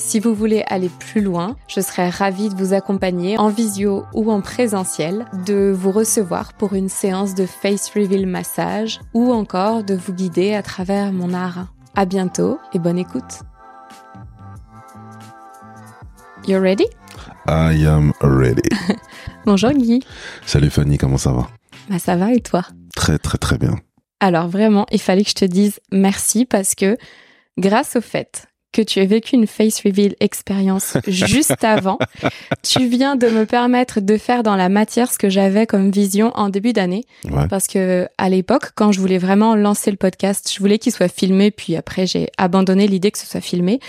Si vous voulez aller plus loin, je serais ravie de vous accompagner en visio ou en présentiel, de vous recevoir pour une séance de face reveal massage ou encore de vous guider à travers mon art. À bientôt et bonne écoute. You ready? I am ready. Bonjour Guy. Salut Fanny, comment ça va? Bah ça va et toi? Très très très bien. Alors vraiment, il fallait que je te dise merci parce que grâce au fait que tu as vécu une face reveal expérience juste avant. Tu viens de me permettre de faire dans la matière ce que j'avais comme vision en début d'année. Parce que à l'époque, quand je voulais vraiment lancer le podcast, je voulais qu'il soit filmé, puis après j'ai abandonné l'idée que ce soit filmé.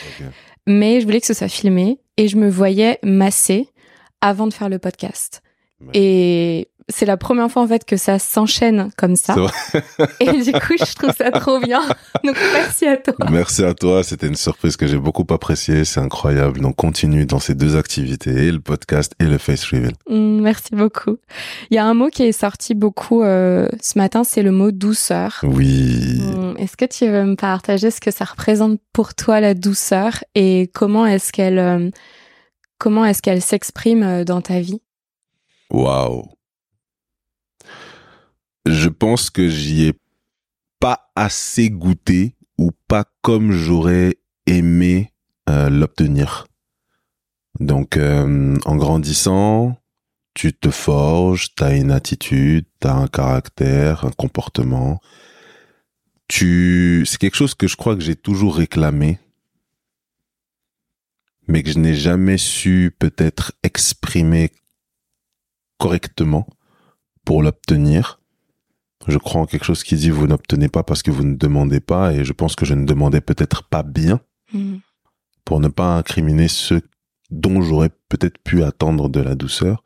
Mais je voulais que ce soit filmé et je me voyais masser avant de faire le podcast. Et c'est la première fois en fait que ça s'enchaîne comme ça. Et du coup, je trouve ça trop bien. Donc merci à toi. Merci à toi. C'était une surprise que j'ai beaucoup appréciée. C'est incroyable. Donc continue dans ces deux activités, et le podcast et le face reveal. Mm, merci beaucoup. Il y a un mot qui est sorti beaucoup euh, ce matin, c'est le mot douceur. Oui. Mm, est-ce que tu veux me partager ce que ça représente pour toi la douceur et comment est-ce qu'elle euh, comment est-ce qu'elle s'exprime euh, dans ta vie? Waouh je pense que j'y ai pas assez goûté ou pas comme j'aurais aimé euh, l'obtenir. Donc euh, en grandissant, tu te forges, tu as une attitude, tu as un caractère, un comportement. Tu c'est quelque chose que je crois que j'ai toujours réclamé mais que je n'ai jamais su peut-être exprimer correctement pour l'obtenir. Je crois en quelque chose qui dit vous n'obtenez pas parce que vous ne demandez pas et je pense que je ne demandais peut-être pas bien hmm. pour ne pas incriminer ceux dont j'aurais peut-être pu attendre de la douceur.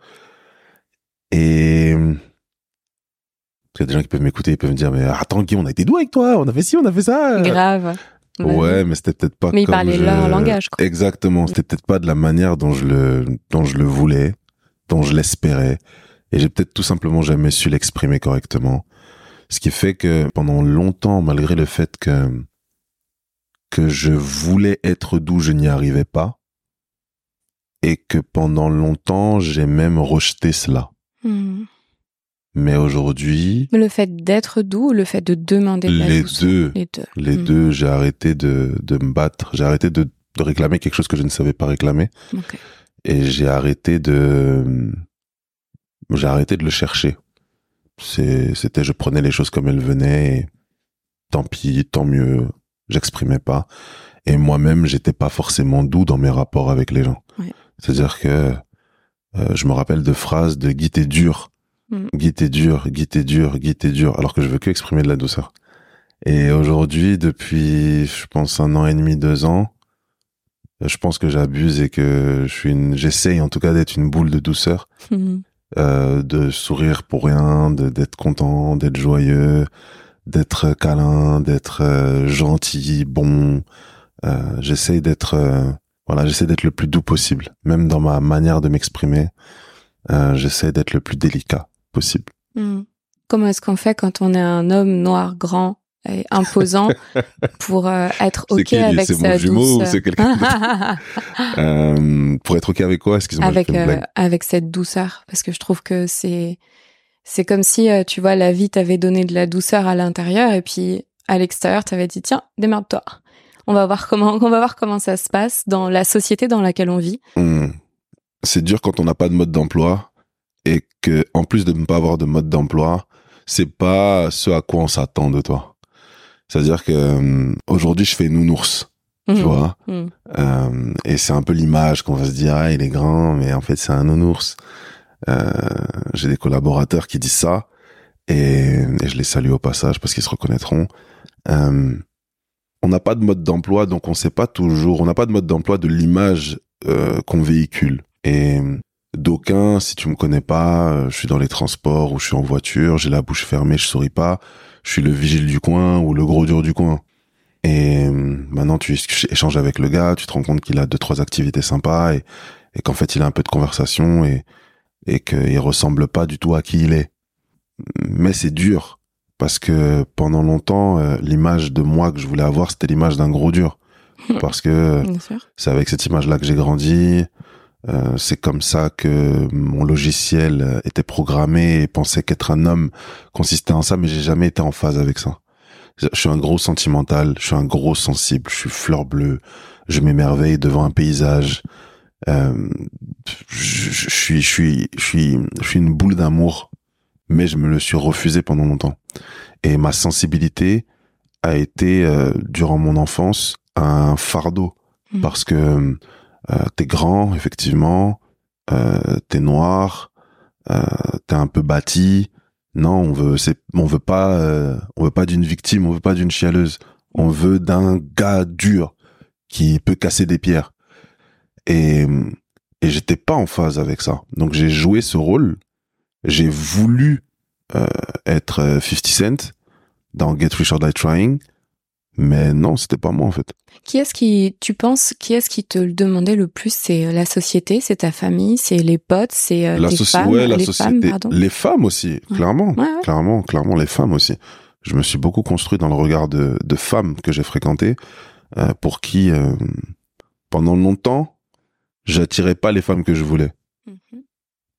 Et il y a des gens qui peuvent m'écouter, ils peuvent me dire mais attends Guy, on a été doux avec toi, on a fait ci, on a fait ça. Grave. Ouais, mais c'était peut-être pas. Mais ils parlaient leur langage. Quoi. Exactement, c'était peut-être pas de la manière dont je le dont je le voulais, dont je l'espérais, et j'ai peut-être tout simplement jamais su l'exprimer correctement. Ce qui fait que pendant longtemps, malgré le fait que, que je voulais être doux, je n'y arrivais pas. Et que pendant longtemps, j'ai même rejeté cela. Hmm. Mais aujourd'hui. Le fait d'être doux ou le fait de demander de la les deux, Les deux. Les hmm. deux, j'ai arrêté de, de me battre. J'ai arrêté de, de, réclamer quelque chose que je ne savais pas réclamer. Et j'ai arrêté de, j'ai arrêté de le chercher c'était je prenais les choses comme elles venaient et tant pis tant mieux. J'exprimais pas. Et moi-même j'étais pas forcément doux dans mes rapports avec les gens. C'est-à-dire que euh, je me rappelle de phrases de Guy t'es dur. Mm. Guy t'es dur Guy t'es dur Guy t'es dur. Alors que je veux que exprimer de la douceur. Et aujourd'hui depuis je pense un an et demi deux ans je pense que j'abuse et que je suis une j'essaye en tout cas d'être une boule de douceur. Mm. Euh, de sourire pour rien, d'être content, d'être joyeux, d'être câlin, d'être euh, gentil, bon. Euh, j'essaie d'être voilà, j'essaie d'être le plus doux possible, même dans ma manière de m'exprimer. j'essaie d'être le plus délicat possible. Hmm. Comment est-ce qu'on fait quand on est un homme noir grand imposant pour euh, être ok avec sa mon jumeau ou c'est quelqu'un euh, pour être ok avec quoi excuse-moi avec euh, avec cette douceur parce que je trouve que c'est c'est comme si euh, tu vois la vie t'avait donné de la douceur à l'intérieur et puis à l'extérieur t'avais dit tiens démerde-toi. On va voir comment on va voir comment ça se passe dans la société dans laquelle on vit. Hmm. c'est dur quand on n'a pas de mode d'emploi et que en plus de ne pas avoir de mode d'emploi c'est pas ce à quoi on s'attend de toi c'est-à-dire que euh, aujourd'hui, je fais nounours. Tu mmh. vois mmh. Euh, et c'est un peu l'image qu'on va se dire ah il est grand mais en fait c'est un nounours Euh, j'ai des collaborateurs qui disent ça et, je les salue au passage parce qu'ils se reconnaîtront. Euh, on n'a pas de mode d'emploi, donc on sait pas toujours. On n'a pas de mode d'emploi de l'image euh, qu'on véhicule. Et d'aucuns, si tu me connais pas, je suis dans les transports ou je suis en voiture, j'ai la bouche fermée, je souris pas. Je suis le vigile du coin ou le gros dur du coin. Et maintenant, tu échanges avec le gars, tu te rends compte qu'il a deux trois activités sympas et, et qu'en fait, il a un peu de conversation et et qu'il ressemble pas du tout à qui il est. Mais c'est dur parce que pendant longtemps, euh, l'image de moi que je voulais avoir, c'était l'image d'un gros dur. Parce que c'est avec cette image-là que j'ai grandi. Euh, c'est comme ça que mon logiciel était programmé et pensait qu'être un homme consistait en ça, mais j'ai jamais été en phase avec ça. Je suis un gros sentimental, je suis un gros sensible, je suis fleur bleue, je m'émerveille devant un paysage, euh, je, suis, je suis, je suis, je suis une boule d'amour, mais je me le suis refusé pendant longtemps. Et ma sensibilité a été euh, durant mon enfance un fardeau mmh. parce que euh, t'es grand, effectivement, euh, t'es noir, euh, t'es un peu bâti. Non, on veut, on veut pas, on veut pas d'une victime, on veut pas d'une chialeuse. On veut d'un gars dur qui peut casser des pierres et et j'étais pas en phase avec ça. Donc j'ai joué ce rôle. J'ai voulu être 50 euh, Cent dans Get Rich or Die Trying, mais non, c'était pas moi en fait. Qui est-ce qui, tu penses, qui est-ce qui te le demandait le plus? C'est euh, la société, c'est ta famille, c'est les potes, c'est euh, les femmes, ouais, la les société, femmes, pardon? les femmes aussi, clairement, clairement, clairement, les femmes aussi. Je me suis beaucoup construit dans le regard de, de femmes que j'ai fréquentées, euh, pour qui, euh, pendant longtemps, j'attirais pas les femmes que je voulais. Mhm.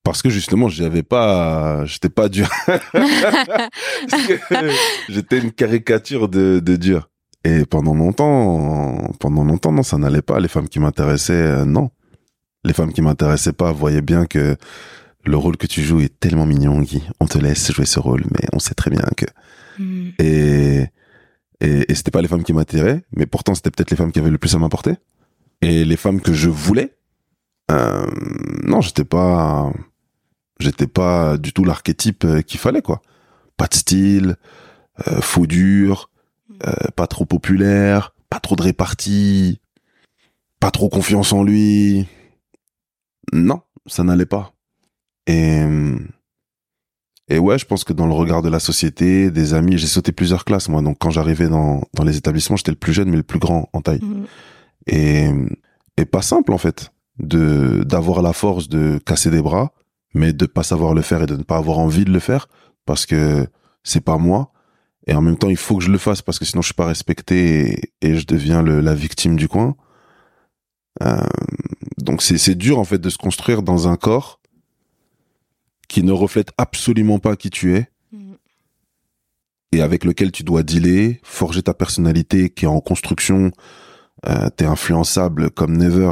Parce que justement, j'avais pas, j'étais pas dur. j'étais une caricature de, de dur. Et pendant longtemps, pendant longtemps, non, ça n'allait pas. Les femmes qui m'intéressaient, euh, non. Les femmes qui m'intéressaient pas voyaient bien que le rôle que tu joues est tellement mignon, Guy. On te laisse jouer ce rôle, mais on sait très bien que. Mhm. Et, et, et c'était pas les femmes qui m'attiraient, mais pourtant c'était peut-être les femmes qui avaient le plus à m'apporter. Et les femmes que je voulais, euh, non, j'étais pas, j'étais pas du tout l'archétype euh, qu'il fallait quoi. Pas de style, euh, faux dur, euh, pas trop populaire, pas trop de répartie, pas trop confiance en lui. Non, ça n'allait pas. Et et ouais, je pense que dans le regard de la société, des amis, j'ai sauté plusieurs classes moi. Donc quand j'arrivais dans dans les établissements, j'étais le plus jeune mais le plus grand en taille. Mmh. Et et pas simple en fait de d'avoir la force de casser des bras, mais de pas savoir le faire et de ne pas avoir envie de le faire parce que c'est pas moi. Et en même temps, il faut que je le fasse parce que sinon je suis pas respecté et, je deviens le, la victime du coin. Euh, donc c'est dur en fait de se construire dans un corps qui ne reflète absolument pas qui tu es mm. et avec lequel tu dois dealer, forger ta personnalité qui est en construction. Euh, T'es influençable comme never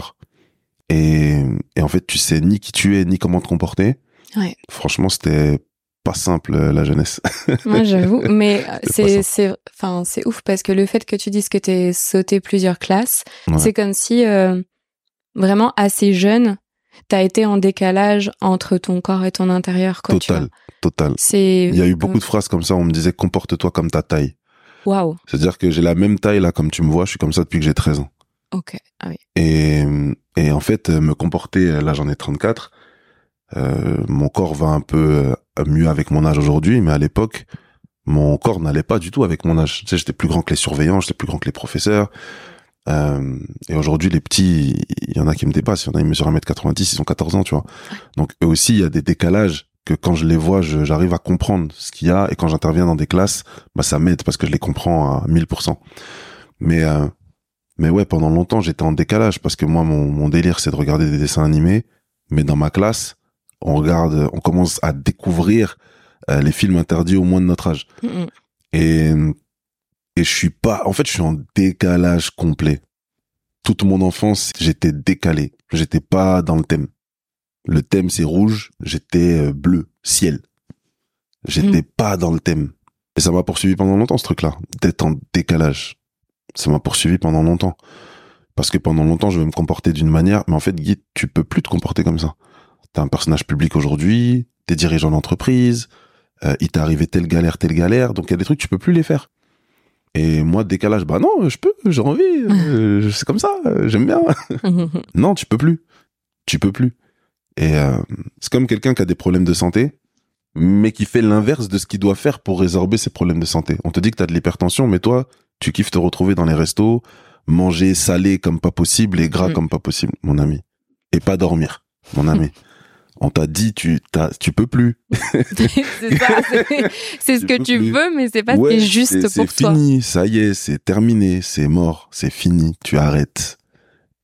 et, et en fait, tu sais ni qui tu es, ni comment te comporter. Ouais. Franchement, c'était pas simple la jeunesse. Moi, j'avoue, mais c'est c'est enfin c'est ouf parce que le fait que tu dises que t'es sauté plusieurs classes, c'est comme si euh, vraiment assez jeune, t'as été en décalage entre ton corps et ton intérieur. Quoi, total, total. C'est. Il y a eu beaucoup de phrases comme ça. On me disait comporte-toi comme ta taille. Waouh. C'est-à-dire que j'ai la même taille là, comme tu me vois. Je suis comme ça depuis que j'ai 13 ans. Ok. Ah oui. Et et en fait, euh, me comporter, euh, là j'en ai 34, euh, mon corps va un peu euh, mieux avec mon âge aujourd'hui, mais à l'époque, mon corps n'allait pas du tout avec mon âge. Tu sais, j'étais plus grand que les surveillants, j'étais plus grand que les professeurs. Euh, et aujourd'hui, les petits, il y en a qui me dépassent. Il y en a, ils mesurent 1m90, ils ont 14 ans, tu vois. Donc, eux aussi, il y a des décalages que quand je les vois, j'arrive à comprendre ce qu'il y a. Et quand j'interviens dans des classes, bah, ça m'aide parce que je les comprends à 1000%. Mais, euh, mais ouais, pendant longtemps, j'étais en décalage parce que moi, mon, mon délire, c'est de regarder des dessins animés. Mais dans ma classe, on regarde, on commence à découvrir euh, les films interdits au moins de notre âge. Et et je suis pas, en fait, je suis en décalage complet. Toute mon enfance, j'étais décalé. J'étais pas dans le thème. Le thème c'est rouge, j'étais euh, bleu, ciel. J'étais mm. pas dans le thème. Et ça m'a poursuivi pendant longtemps ce truc-là, d'être en décalage ça m'a poursuivi pendant longtemps. Parce que pendant longtemps, je vais me comporter d'une manière, mais en fait, Guy, tu peux plus te comporter comme ça. T'es un personnage public aujourd'hui, t'es dirigeant d'entreprise, euh, il t'est arrivé telle galère, telle galère, donc il y a des trucs tu peux plus les faire. Et moi, décalage, bah non, je peux, j'ai envie, euh, c'est comme ça, euh, j'aime bien. non, tu peux plus, tu peux plus. Et euh, c'est comme quelqu'un qui a des problèmes de santé, mais qui fait l'inverse de ce qu'il doit faire pour résorber ses problèmes de santé. On te dit que t'as de l'hypertension, mais toi, tu kiffes te retrouver dans les restos, manger salé comme pas possible et gras mm. comme pas possible, mon ami. Et pas dormir, mon ami. on t'a dit tu t'as, tu peux plus. c'est ça, c'est, ce que tu veux, mais c'est pas ce qui est juste pour toi. C'est fini, ça y est, c'est terminé, c'est mort, c'est fini, tu arrêtes.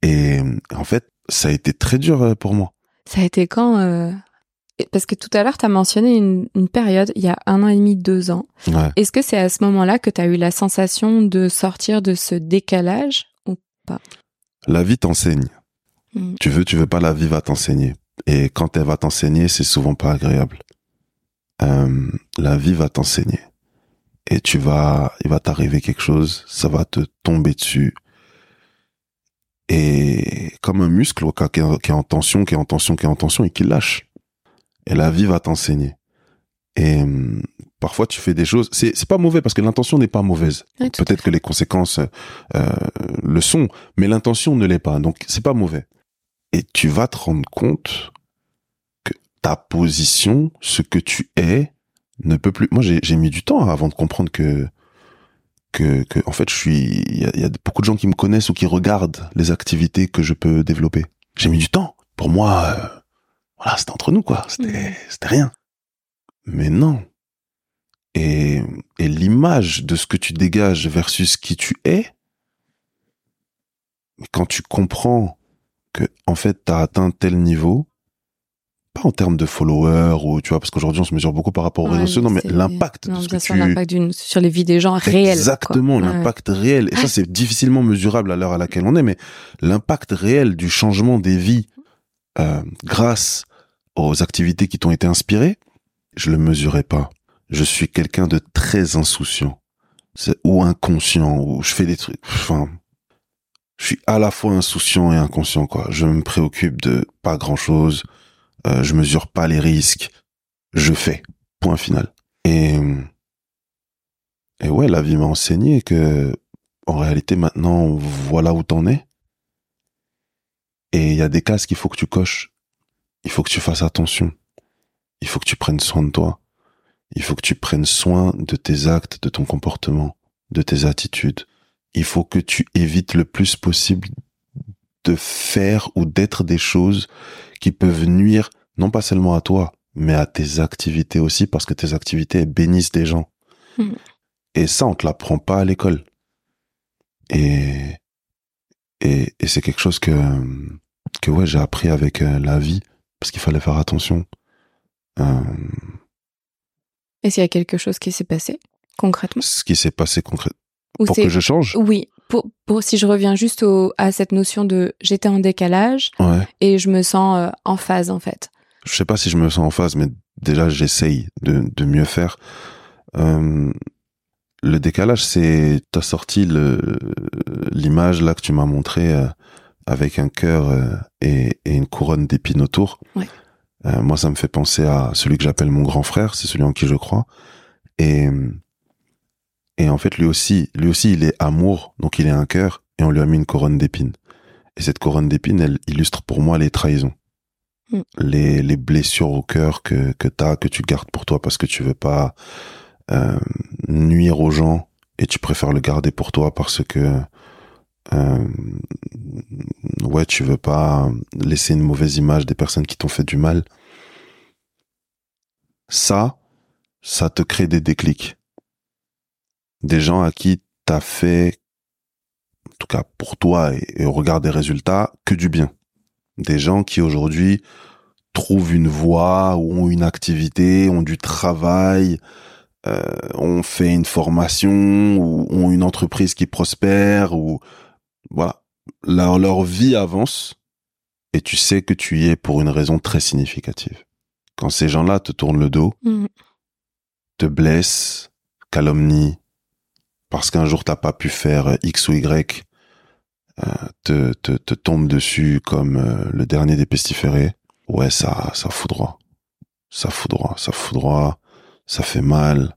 Et en fait, ça a été très dur euh, pour moi. Ça a été quand euh, Parce que tout à l'heure, tu as mentionné une, une, période, il y a un an et demi, deux ans. Est-ce que c'est à ce moment-là que tu as eu la sensation de sortir de ce décalage ou pas? La vie t'enseigne. Hmm. Tu veux, tu veux pas, la vie va t'enseigner. Et quand elle va t'enseigner, c'est souvent pas agréable. Euh, la vie va t'enseigner. Et tu vas, il va t'arriver quelque chose, ça va te tomber dessus. Et comme un muscle qui est en tension, qui est en tension, qui est en tension et qui lâche. Et la vie va t'enseigner. Et hum, parfois tu fais des choses, c'est c'est pas mauvais parce que l'intention n'est pas mauvaise. Peut-être que les conséquences euh, le sont, mais l'intention ne l'est pas. Donc c'est pas mauvais et tu vas te rendre compte que ta position, ce que tu es, ne peut plus. Moi, j'ai mis du temps avant de comprendre que que, que en fait, je suis. Il y, a, beaucoup de gens qui me connaissent ou qui regardent les activités que je peux développer. J'ai mis du temps. Pour moi, euh, voilà, c'était entre nous, quoi. C'était c'était rien. Mais non. Et, et l'image de ce que tu dégages versus qui tu es, quand tu comprends que en fait t'as atteint tel niveau pas en termes de followers ou tu vois parce qu'aujourd'hui on se mesure beaucoup par rapport aux réseaux sociaux non mais l'impact de ce que tu l'impact sur les vies des gens réel exactement l'impact réel. Et ça c'est difficilement mesurable à l'heure à laquelle on est mais l'impact réel du changement des vies euh, grâce aux activités qui t'ont été inspirées je le mesurais pas. Je suis quelqu'un de très insouciant. Ou inconscient ou je fais des trucs enfin je suis à la fois insouciant et inconscient quoi. Je me préoccupe de pas grand chose. Euh, je mesure pas les risques. Je fais. Point final. Et et ouais, la vie m'a enseigné que en réalité maintenant voilà où t'en es. Et il y a des cases qu'il faut que tu coches. Il faut que tu fasses attention. Il faut que tu prennes soin de toi. Il faut que tu prennes soin de tes actes, de ton comportement, de tes attitudes il faut que tu évites le plus possible de faire ou d'être des choses qui peuvent nuire non pas seulement à toi, mais à tes activités aussi, parce que tes activités bénissent des gens. Hmm. Et ça, on te l'apprend pas à l'école. Et, et, et c'est quelque chose que, que ouais, j'ai appris avec euh, la vie, parce qu'il fallait faire attention. Euh... Est-ce qu'il y a quelque chose qui s'est passé concrètement? Ce qui s'est passé concrètement pour que je change? Oui. Pour, pour, si je reviens juste au, à cette notion de j'étais en décalage et je me sens euh, en phase en fait. Je sais pas si je me sens en phase, mais déjà j'essaye de, de mieux faire. Euh, le décalage, c'est t'as sorti le l'image là que tu m'as montré euh, avec un cœur euh, et, et, une couronne d'épines autour. Ouais. moi, ça me fait penser à celui que j'appelle mon grand frère, c'est celui en qui je crois. Et et en fait, lui aussi, lui aussi, il est amour, donc il est un cœur, et on lui a mis une couronne d'épines. Et cette couronne d'épines, elle illustre pour moi les trahisons. Mm. Les, les blessures au cœur que, que t'as, que tu gardes pour toi parce que tu veux pas euh, nuire aux gens et tu préfères le garder pour toi parce que euh, ouais, tu veux pas laisser une mauvaise image des personnes qui t'ont fait du mal. Ça, ça te crée des déclics des gens à qui t'as fait, en tout cas pour toi et, au regard des résultats, que du bien. Des gens qui aujourd'hui trouvent une voie ou ont une activité, ont du travail, euh, ont fait une formation ou ont une entreprise qui prospère ou voilà, leur, leur vie avance et tu sais que tu y es pour une raison très significative. Quand ces gens-là te tournent le dos, mmh. te blessent, calomnient, parce qu'un jour t'as pas pu faire X ou Y, euh, te, te, te tombe dessus comme euh, le dernier des pestiférés, ouais, ça, ça fout droit. Ça fout droit, ça fout droit, ça fait mal.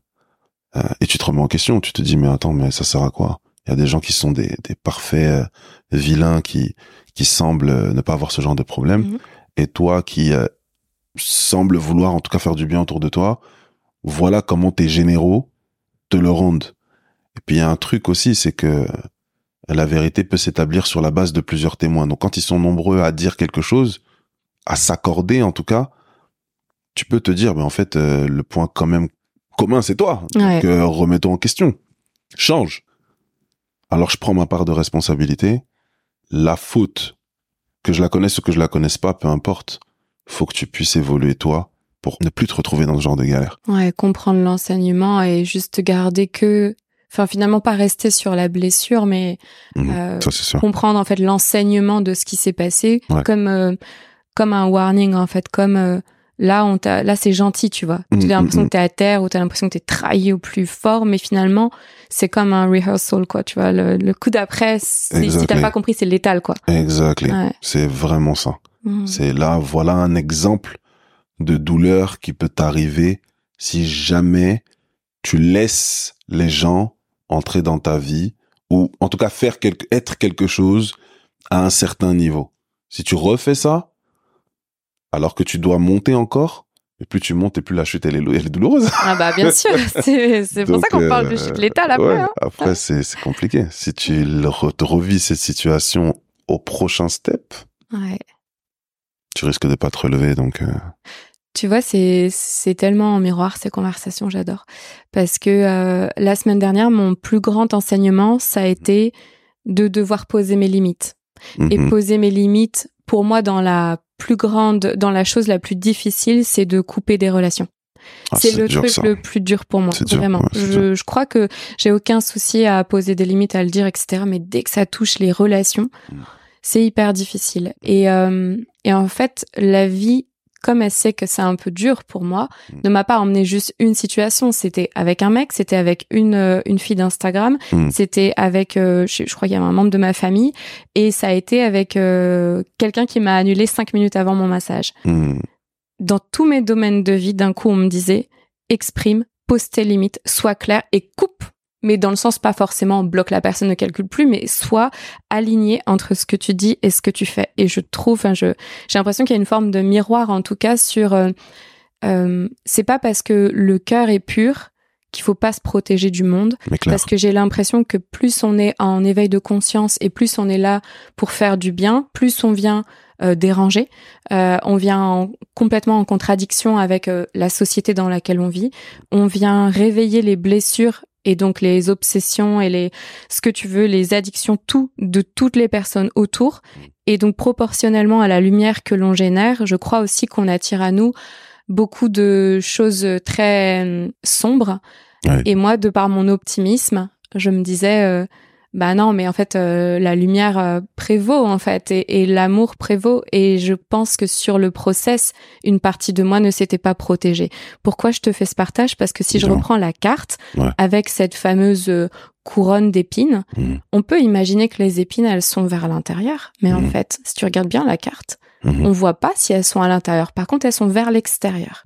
Euh, et tu te remets en question, tu te dis, mais attends, mais ça sert à quoi? Il y a des gens qui sont des, des parfaits euh, vilains qui, qui semblent ne pas avoir ce genre de problème. Mhm. Et toi qui semble vouloir en tout cas faire du bien autour de toi, voilà comment tes généraux te le rendent. Et puis il y a un truc aussi, c'est que la vérité peut s'établir sur la base de plusieurs témoins. Donc quand ils sont nombreux à dire quelque chose, à s'accorder en tout cas, tu peux te dire, mais en fait, euh, le point quand même commun, c'est toi. Donc euh, remettons en question. Change. Alors je prends ma part de responsabilité. La faute, que je la connaisse ou que je la connaisse pas, peu importe, faut que tu puisses évoluer toi pour ne plus te retrouver dans ce genre de galère. Ouais, comprendre l'enseignement et juste garder que enfin finalement pas rester sur la blessure mais mmh, euh, comprendre en fait l'enseignement de ce qui s'est passé comme euh, comme un warning en fait comme euh, là on t'a là c'est gentil tu vois. Mmh, tu as l'impression mmh, que t'es à terre ou t'as l'impression que t'es trahi au plus fort mais finalement c'est comme un rehearsal quoi tu vois. Le, coup d'après si t'as pas compris c'est létal quoi. Exactement c'est vraiment ça. C'est là voilà un exemple de douleur qui peut t'arriver si jamais tu laisses les gens entrer dans ta vie ou en tout cas faire quelque, être quelque chose à un certain niveau. Si tu refais ça, alors que tu dois monter encore, et plus tu montes et plus la chute elle est, douloureuse. Ah bah bien sûr, c'est pour ça qu'on parle de chute létale après. Hein. Après c'est compliqué. Si tu revis cette situation au prochain step, ouais. tu risques de pas te relever donc. Euh, tu vois, c'est c'est tellement en miroir ces conversations, j'adore. Parce que euh, la semaine dernière, mon plus grand enseignement, ça a été de devoir poser mes limites. Et mhm. poser mes limites, pour moi, dans la plus grande, dans la chose la plus difficile, c'est de couper des relations. Ah, c'est le truc le plus dur pour moi, vraiment. je, je, crois que j'ai aucun souci à poser des limites, à le dire, etc. Mais dès que ça touche les relations, mm. c'est hyper difficile. Et, euh, et en fait, la vie comme elle sait que c'est un peu dur pour moi, mm. ne m'a pas emmené juste une situation. C'était avec un mec, c'était avec une euh, une fille d'Instagram, mm. c'était avec, euh, je, crois qu'il y a un membre de ma famille, et ça a été avec euh, quelqu'un qui m'a annulé cinq minutes avant mon massage. Mm. Dans tous mes domaines de vie, d'un coup, on me disait exprime, pose tes limites, sois clair et coupe mais dans le sens pas forcément bloque la personne ne calcule plus, mais soit aligné entre ce que tu dis et ce que tu fais. Et je trouve, enfin, je j'ai l'impression qu'il y a une forme de miroir en tout cas sur. Euh, euh, c'est pas parce que le cœur est pur qu'il faut pas se protéger du monde, parce que j'ai l'impression que plus on est en éveil de conscience et plus on est là pour faire du bien, plus on vient euh, déranger, euh, on vient complètement en contradiction avec euh, la société dans laquelle on vit, on vient réveiller les blessures et donc les obsessions et les ce que tu veux, les addictions, tout de toutes les personnes autour. Et donc proportionnellement à la lumière que l'on génère, je crois aussi qu'on attire à nous beaucoup de choses très euh, sombres. Et moi, de par mon optimisme, je me disais, euh, bah non, mais en fait, euh, la lumière euh, prévaut en fait et, l'amour prévaut. Et je pense que sur le process, une partie de moi ne s'était pas protégée. Pourquoi je te fais ce partage? Parce que si je reprends la carte avec cette fameuse euh, couronne d'épines, mmh. on peut imaginer que les épines elles sont vers l'intérieur, mais en mmh. fait, si tu regardes bien la carte, mmh. on voit pas si elles sont à l'intérieur. Par contre, elles sont vers l'extérieur.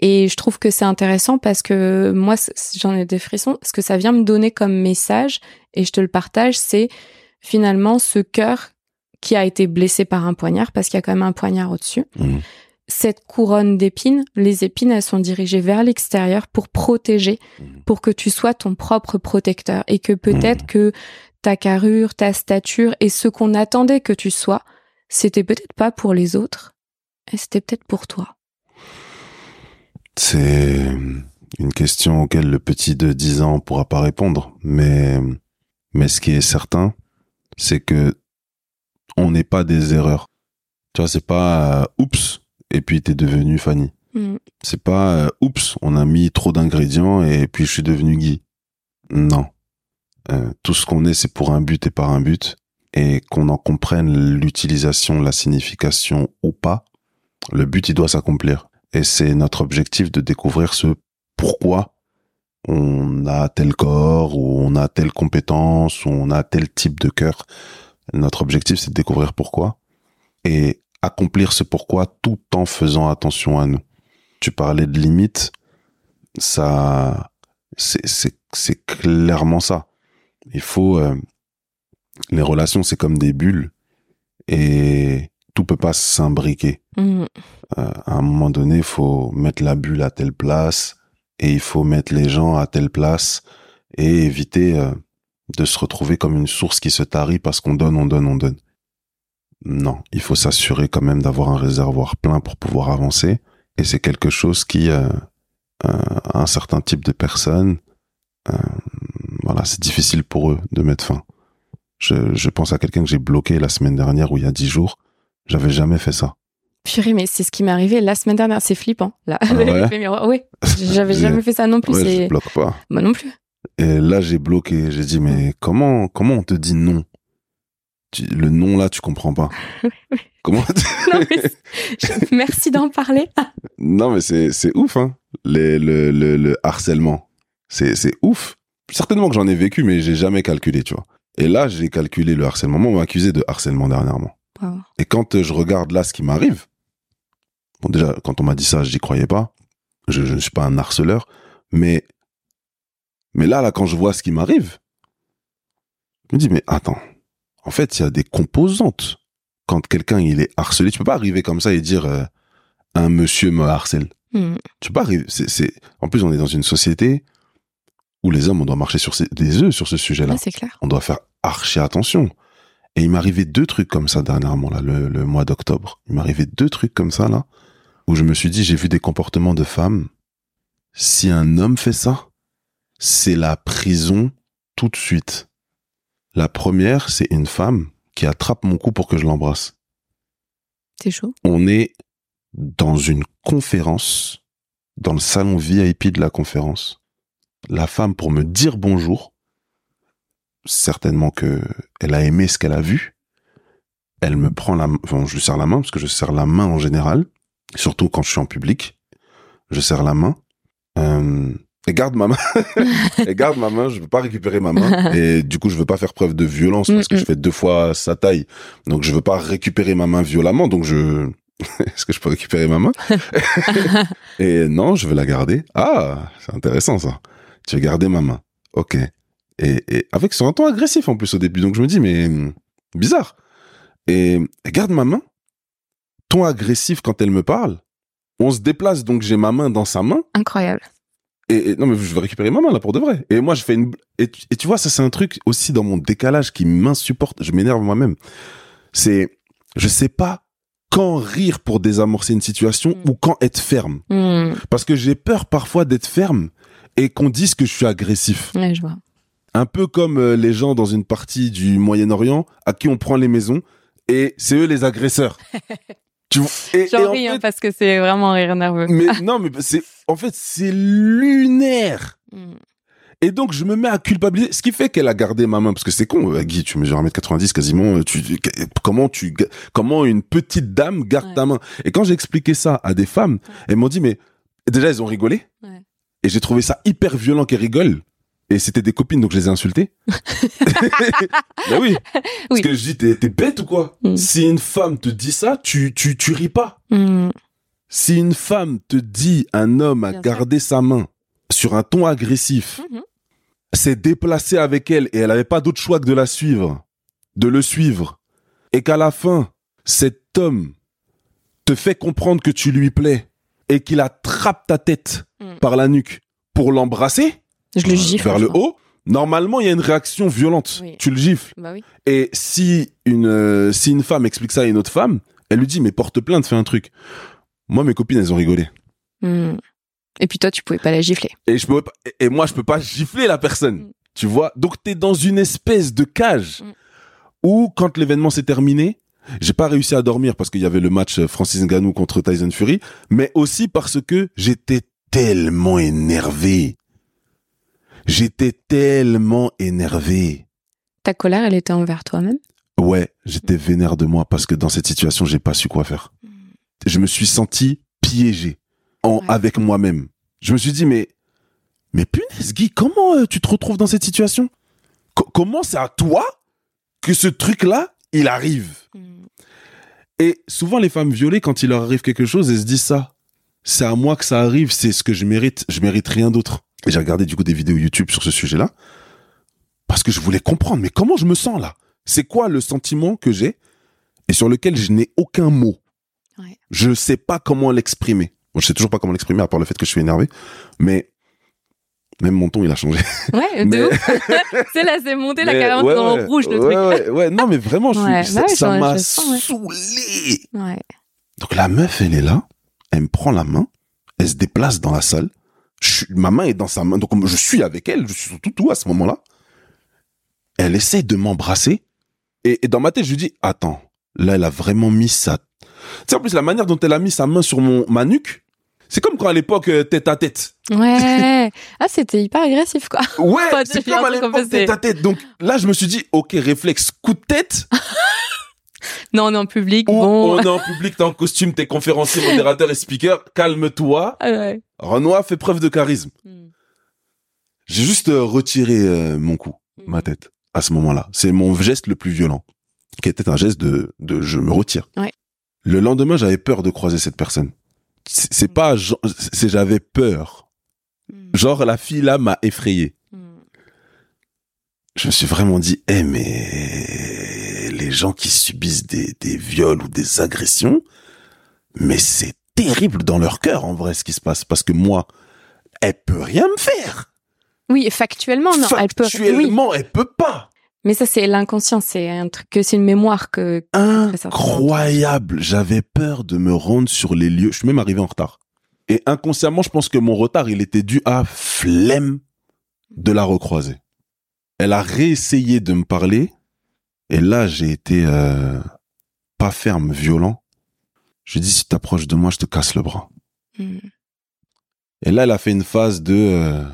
Et je trouve que c'est intéressant parce que moi, j'en ai des frissons, ce que ça vient me donner comme message, et je te le partage, c'est finalement ce cœur qui a été blessé par un poignard, parce qu'il y a quand même un poignard au-dessus. Mmh. Cette couronne d'épines, les épines, elles sont dirigées vers l'extérieur pour protéger, mmh. pour que tu sois ton propre protecteur, et que peut-être que ta carrure, ta stature, et ce qu'on attendait que tu sois, c'était peut-être pas pour les autres, et c'était peut-être pour toi. C'est une question auquel le petit de 10 ans pourra pas répondre, mais mais ce qui est certain, c'est que on n'est pas des erreurs. Tu vois, c'est pas euh, oups et puis t'es devenu Fanny. Mm. C'est pas euh, oups, on a mis trop d'ingrédients et puis je suis devenu Guy. Non. Euh, tout ce qu'on est, c'est pour un but et par un but. Et qu'on en comprenne l'utilisation, la signification ou pas, le but, il doit s'accomplir. Et c'est notre objectif de découvrir ce pourquoi on a tel corps ou on a telle compétence ou on a tel type de cœur. Notre objectif, c'est de découvrir pourquoi. Et accomplir ce pourquoi tout en faisant attention à nous. Tu parlais de limites, ça, c'est, clairement ça. Il faut, euh, les relations, c'est comme des bulles et tout peut pas s'imbriquer. Mmh. Euh, à un moment donné, il faut mettre la bulle à telle place et il faut mettre les gens à telle place et éviter euh, de se retrouver comme une source qui se tarit parce qu'on donne, on donne, on donne. Non, il faut s'assurer quand même d'avoir un réservoir plein pour pouvoir avancer et c'est quelque chose qui, euh, euh un certain type de personnes, voilà, c'est difficile pour eux de mettre fin. Je, je pense à quelqu'un que j'ai bloqué la semaine dernière ou il y a dix jours. J'avais jamais fait ça. Purée, mais c'est ce qui m'est arrivé la semaine dernière. C'est flippant, là. Ah ouais, j'avais jamais fait ça non plus. Ouais, je bloque pas. Moi non plus. Et là, j'ai bloqué. J'ai dit, mais comment, comment on te dit non? Le non là, tu comprends pas. comment non, mais Merci d'en parler. non, mais c'est, ouf, hein. Le, le, le, le harcèlement. C'est, c'est ouf. Certainement que j'en ai vécu, mais j'ai jamais calculé, tu vois. Et là, j'ai calculé le harcèlement. Moi, on m'a accusé de harcèlement dernièrement. Et quand je regarde là ce qui m'arrive, bon déjà quand on m'a dit ça, je n'y croyais pas. Je ne suis pas un harceleur, mais mais là là quand je vois ce qui m'arrive, je me dis mais attends, en fait il y a des composantes. Quand quelqu'un il est harcelé, tu peux pas arriver comme ça et dire euh, un monsieur me harcèle. Hmm. Tu peux pas arriver. C'est en plus on est dans une société où les hommes on doit marcher sur des œufs sur ce sujet-là. c'est clair. On doit faire archi attention. Et il m'arrivait deux trucs comme ça dernièrement, là, le, le mois d'octobre. Il m'arrivait deux trucs comme ça, là, où je me suis dit, j'ai vu des comportements de femmes. Si un homme fait ça, c'est la prison tout de suite. La première, c'est une femme qui attrape mon cou pour que je l'embrasse. C'est chaud. On est dans une conférence, dans le salon VIP de la conférence. La femme, pour me dire bonjour, certainement que elle a aimé ce qu'elle a vu. Elle me prend la, enfin, je lui serre la main parce que je serre la main en général, surtout quand je suis en public. Je serre la main. Euh, elle garde ma main. elle garde ma main. Je veux pas récupérer ma main. Et du coup, je veux pas faire preuve de violence parce que je fais deux fois sa taille. Donc, je veux pas récupérer ma main violemment. Donc, je, est-ce que je peux récupérer ma main? Et non, je veux la garder. Ah, c'est intéressant, ça. Tu veux garder ma main. Ok et, avec son ton agressif en plus au début. Donc je me dis, mais hmm, bizarre. Et elle garde ma main, ton agressif quand elle me parle. On se déplace, donc j'ai ma main dans sa main. Incroyable. Et, non, mais je vais récupérer ma main là pour de vrai. Et moi, je fais une. Et, tu vois, ça, c'est un truc aussi dans mon décalage qui m'insupporte. Je m'énerve moi-même. C'est. Je sais pas quand rire pour désamorcer une situation mm. ou quand être ferme. Mm. Parce que j'ai peur parfois d'être ferme et qu'on dise que je suis agressif. Ouais, je vois. Un peu comme euh, les gens dans une partie du Moyen-Orient à qui on prend les maisons et c'est eux les agresseurs. tu J'en ris hein, parce que c'est vraiment rire nerveux. Mais non, mais c'est en fait c'est lunaire. Hmm. Et donc je me mets à culpabiliser, ce qui fait qu'elle a gardé ma main parce que c'est con, euh, Guy, tu mesures 1m90 quasiment, euh, tu comment tu comment une petite dame garde ta main? Et quand j'ai expliqué ça à des femmes, elles m'ont dit mais déjà elles ont rigolé. Et j'ai trouvé ça hyper violent qu'elles rigolent et c'était des copines, donc je les ai insultées. ben oui. Parce que je dis, t'es, bête ou quoi mm. Si une femme te dit ça, tu, tu, tu ris pas. Mm. Si une femme te dit un homme a gardé sa main sur un ton agressif, mm-hmm. s'est déplacé avec elle et elle n'avait pas d'autre choix que de la suivre, de le suivre, et qu'à la fin, cet homme te fait comprendre que tu lui plais et qu'il attrape ta tête mm. par la nuque pour l'embrasser, je le gifle. Vers le haut. Normalement, il y a une réaction violente. Tu le gifles. Bah oui. Et si une, euh, si une femme explique ça à une autre femme, elle lui dit, mais porte plainte, fais un truc. Moi, mes copines, elles ont rigolé. Hmm. Et puis toi, tu pouvais pas la gifler. Et je pouvais pas, et moi, je peux pas gifler la personne. Hmm. Tu vois? Donc, t'es dans une espèce de cage hmm. où, quand l'événement s'est terminé, j'ai pas réussi à dormir parce qu'il y avait le match Francis Ngannou contre Tyson Fury, mais aussi parce que j'étais tellement énervé. J'étais tellement énervé. Ta colère, elle était envers toi-même? Ouais, j'étais vénère de moi parce que dans cette situation, j'ai pas su quoi faire. Hmm. Je me suis senti piégé en, avec moi-même. Je me suis dit, mais, mais punaise, Guy, comment euh, tu te retrouves dans cette situation? Comment c'est à toi que ce truc-là, il arrive? Hmm. Et souvent, les femmes violées, quand il leur arrive quelque chose, elles se disent ça. C'est à moi que ça arrive, c'est ce que je mérite. Je mérite rien d'autre. Et j'ai regardé du coup des vidéos YouTube sur ce sujet-là. Parce que je voulais comprendre, mais comment je me sens là? C'est quoi le sentiment que j'ai et sur lequel je n'ai aucun mot? Je ne sais pas comment l'exprimer. Bon, je sais toujours pas comment l'exprimer à part le fait que je suis énervé. Mais même mon ton, il a changé. Ouais, de c'est là, c'est monté la caméra dans le rouge, le ouais, truc. Ouais, ouais, non, mais vraiment, je suis, ça, m'a saoulé. Ouais. Donc la meuf, elle est là, elle me prend la main, elle se déplace dans la salle. Je, ma main est dans sa main, donc je suis avec elle, je suis sur tout, tout à ce moment-là. Elle essaie de m'embrasser. Et, et, dans ma tête, je lui dis, attends, là, elle a vraiment mis sa... Tu sais, en plus, la manière dont elle a mis sa main sur mon, ma nuque, c'est comme quand à l'époque, euh, tête à tête. Ouais. Ah, c'était hyper agressif, quoi. Ouais, c'est comme à l'époque, tête à tête. Donc là, je me suis dit, ok, réflexe, coup de tête. non, on est en public. bon. On est en public, t'es en costume, t'es conférencier, modérateur et speaker. Calme-toi. Ah ouais. Renoir fait preuve de charisme. Hmm. J'ai juste euh, retiré euh, mon cou, hmm. ma tête, à ce moment-là. C'est mon geste le plus violent, qui était un geste de, de je me retire. Ouais. Le lendemain, j'avais peur de croiser cette personne c'est pas c'est j'avais peur hmm. genre la fille là m'a effrayé hmm. je me suis vraiment dit eh mais les gens qui subissent des, des viols ou des agressions mais c'est terrible dans leur cœur en vrai ce qui se passe parce que moi elle peut rien me faire oui factuellement non elle peut factuellement elle peut pas mais ça, c'est l'inconscient, c'est un truc que c'est une mémoire que. Incroyable. J'avais peur de me rendre sur les lieux. Je suis même arrivé en retard. Et inconsciemment, je pense que mon retard, il était dû à flemme de la recroiser. Elle a réessayé de me parler. Et là, j'ai été euh, pas ferme, violent. Je dis, si t'approches de moi, je te casse le bras. Hmm. Et là, elle a fait une phase de... Euh,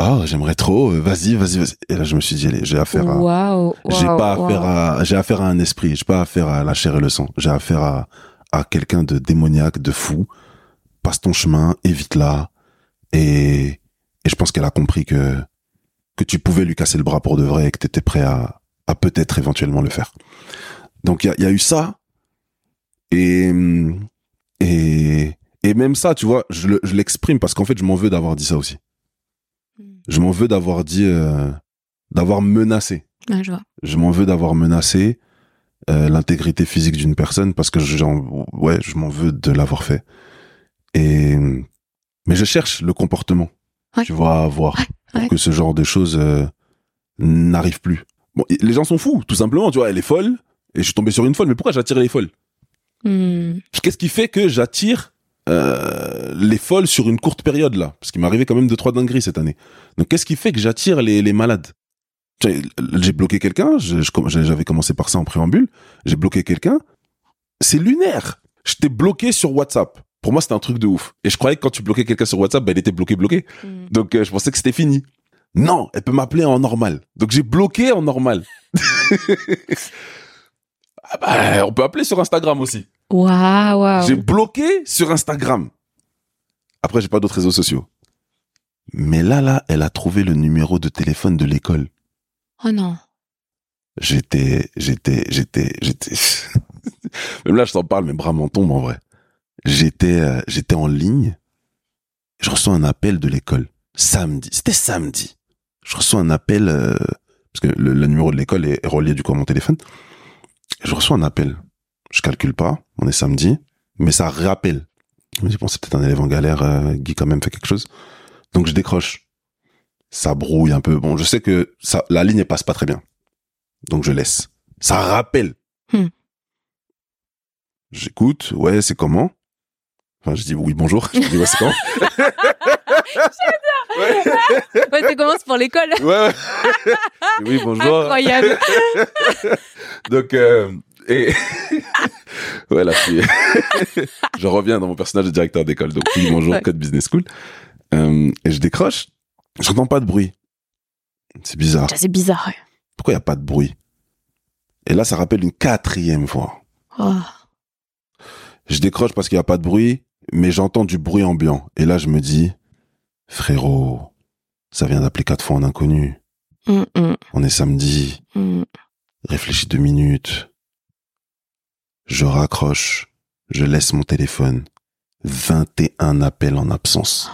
oh j'aimerais trop vas-y vas-y vas-y et là je me suis dit allez j'ai affaire à j'ai pas affaire à j'ai affaire à un esprit j'ai pas affaire à la chair et le sang j'ai affaire à à quelqu'un de démoniaque de fou passe ton chemin évite là et et je pense qu'elle a compris que que tu pouvais lui casser le bras pour de vrai et que t'étais prêt à à peut-être éventuellement le faire donc il y a, y a eu ça et et et même ça tu vois je l'exprime parce qu'en fait je m'en veux d'avoir dit ça aussi je m'en veux d'avoir dit, euh, d'avoir menacé. je m'en veux d'avoir menacé euh, l'intégrité physique d'une personne parce que ouais, je m'en veux de l'avoir fait. Et mais je cherche le comportement. Tu vois, à voir pour que ce genre de choses euh, n'arrive plus. Bon, les gens sont fous, tout simplement. Tu vois, elle est folle et je suis tombé sur une folle. Mais pourquoi j'attire les folles? Hmm. Qu'est-ce qui fait que j'attire euh, les folles sur une courte période là, parce qu'il m'est arrivé quand même deux trois dingueries cette année. Donc qu'est-ce qui fait que j'attire les, les malades? J'ai bloqué quelqu'un, j'avais commencé par ça en préambule, j'ai bloqué quelqu'un, c'est lunaire. J'étais bloqué sur WhatsApp. Pour moi, c'était un truc de ouf. Et je croyais que quand tu bloquais quelqu'un sur WhatsApp, bah, il était bloqué, bloqué. Mm. Donc euh, je pensais que c'était fini. Non, elle peut m'appeler en normal. Donc j'ai bloqué en normal. ah bah, on peut appeler sur Instagram aussi. Waouh, J'ai bloqué sur Instagram. Après, j'ai pas d'autres réseaux sociaux. Mais là, là, elle a trouvé le numéro de téléphone de l'école. Oh non. J'étais, j'étais, j'étais, j'étais. Même là, je t'en parle, mes bras m'en tombent en vrai. J'étais, euh, j'étais en ligne. Je reçois un appel de l'école. Samedi. C'était samedi. Je reçois un appel, euh, parce que le, numéro de l'école est relié du coup à mon téléphone. Je reçois un appel je calcule pas, on est samedi, mais ça rappelle. Je me dis, bon, c'est peut-être un élève en galère, euh, Guy quand même fait quelque chose. Donc je décroche. Ça brouille un peu. Bon, je sais que ça, la ligne passe pas très bien. Donc je laisse. Ça rappelle. Hmm. J'écoute, ouais, c'est comment? Enfin, je dis oui, bonjour. Je dis, ouais, c'est comment ouais. ouais, c'est comment pour l'école Ouais, Oui, bonjour. Incroyable. Donc, euh, et ouais, fille. je reviens dans mon personnage de directeur d'école. Donc oui, bonjour, Code Business School. Euh, et je décroche. J'entends pas de bruit. C'est bizarre. C'est bizarre. Pourquoi il y a pas de bruit? Et là, ça rappelle une quatrième fois. Oh. Je décroche parce qu'il y a pas de bruit, mais j'entends du bruit ambiant. Et là, je me dis, frérot, ça vient d'appeler quatre fois en inconnu. Mm, mm. On est samedi. Mm. Réfléchis deux minutes Je raccroche, je laisse mon téléphone. 21 appels en absence.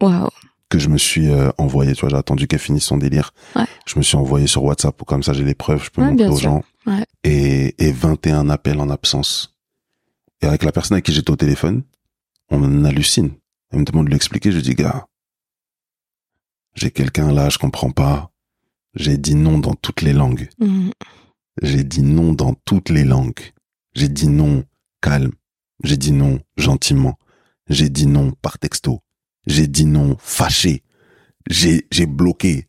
Waouh. Que je me suis euh, envoyé, tu vois, j'ai attendu qu'elle finisse son délire. Ouais. Je me suis envoyé sur WhatsApp pour comme ça j'ai les preuves, je peux Ouais, montrer aux sûr. gens. Ouais. Et, et 21 appels en absence. Et avec la personne avec qui j'étais au téléphone, on en hallucine. Elle me demande de lui expliquer, je dis, gars, j'ai quelqu'un là, je comprends pas. J'ai dit non dans toutes les langues. Mhm. J'ai dit non dans toutes les langues. J'ai dit non calme. J'ai dit non gentiment. J'ai dit non par texto. J'ai dit non fâché. J'ai, j'ai bloqué.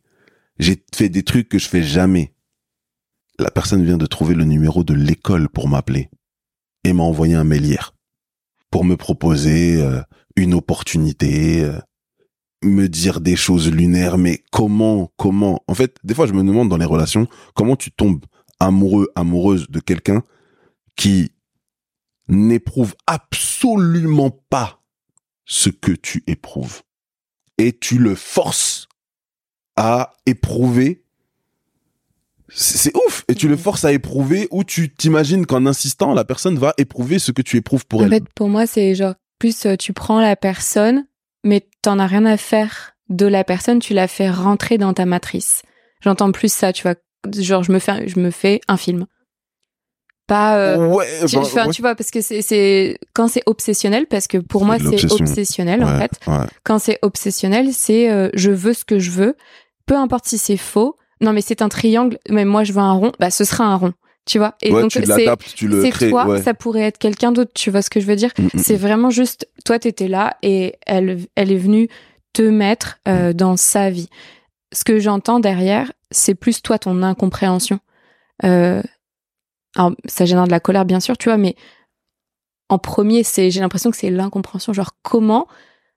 J'ai fait des trucs que je fais jamais. La personne vient de trouver le numéro de l'école pour m'appeler et m'a envoyé un mail hier pour me proposer euh, une opportunité, euh, me dire des choses lunaires. Mais comment, comment En fait, des fois, je me demande dans les relations comment tu tombes amoureux, amoureuse de quelqu'un qui n'éprouve absolument pas ce que tu éprouves. Et tu le forces à éprouver. C'est ouf. Et tu le Mhm. forces à éprouver ou tu t'imagines qu'en insistant, la personne va éprouver ce que tu éprouves pour En elle. fait, pour moi, c'est genre plus euh, tu prends la personne, mais t'en as rien à faire de la personne, tu la fais rentrer dans ta matrice. J'entends plus ça, tu vois. Genre, je me fais, je me fais un film. Pas. euh, ouais, tu, bah, ouais. tu vois, parce que c'est, c'est quand c'est obsessionnel, parce que pour moi c'est obsessionnel en fait. ouais. Quand c'est obsessionnel, c'est euh, je veux ce que je veux, peu importe si c'est faux. Non, mais c'est un triangle, mais moi je veux un rond, bah ce sera un rond, tu vois. Et Ouais, donc tu c'est l'adaptes, tu le c'est crées. toi, ouais. ça pourrait être quelqu'un d'autre, tu vois ce que je veux dire? Mm, mm, C'est vraiment juste, toi t'étais là et elle, elle est venue te mettre euh, dans sa vie. Ce que j'entends derrière, c'est plus toi ton incompréhension. Euh, alors ça génère de la colère bien sûr, tu vois, mais en premier, c'est j'ai l'impression que c'est l'incompréhension, genre comment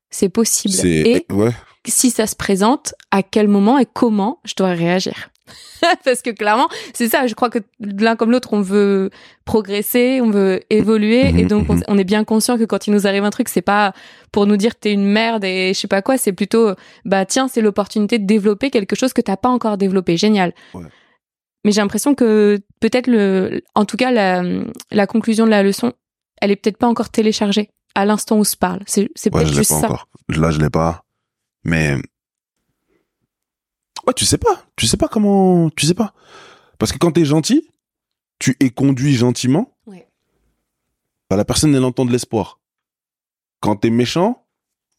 c'est possible? C'est et ouais. Si ça se présente, à quel moment et comment je dois réagir? Parce que clairement, c'est ça, je crois que l'un comme l'autre, on veut progresser, on veut évoluer, Mhm, et donc on, mhm. on est bien conscient que quand il nous arrive un truc, c'est pas pour nous dire t'es une merde et je sais pas quoi, c'est plutôt, bah tiens, c'est l'opportunité de développer quelque chose que t'as pas encore développé, génial. Ouais. Mais j'ai l'impression que peut-être le, en tout cas, la, la conclusion de la leçon, elle est peut-être pas encore téléchargée à l'instant où on se parle. C'est c'est Ouais, peut-être juste pas ça. encore. Là, je l'ai pas. Mais ouais, tu sais pas. Tu sais pas comment. Tu sais pas. Parce que quand t'es gentil, tu es conduit gentiment. Ouais. Bah, la personne elle entend de l'espoir. Quand t'es méchant,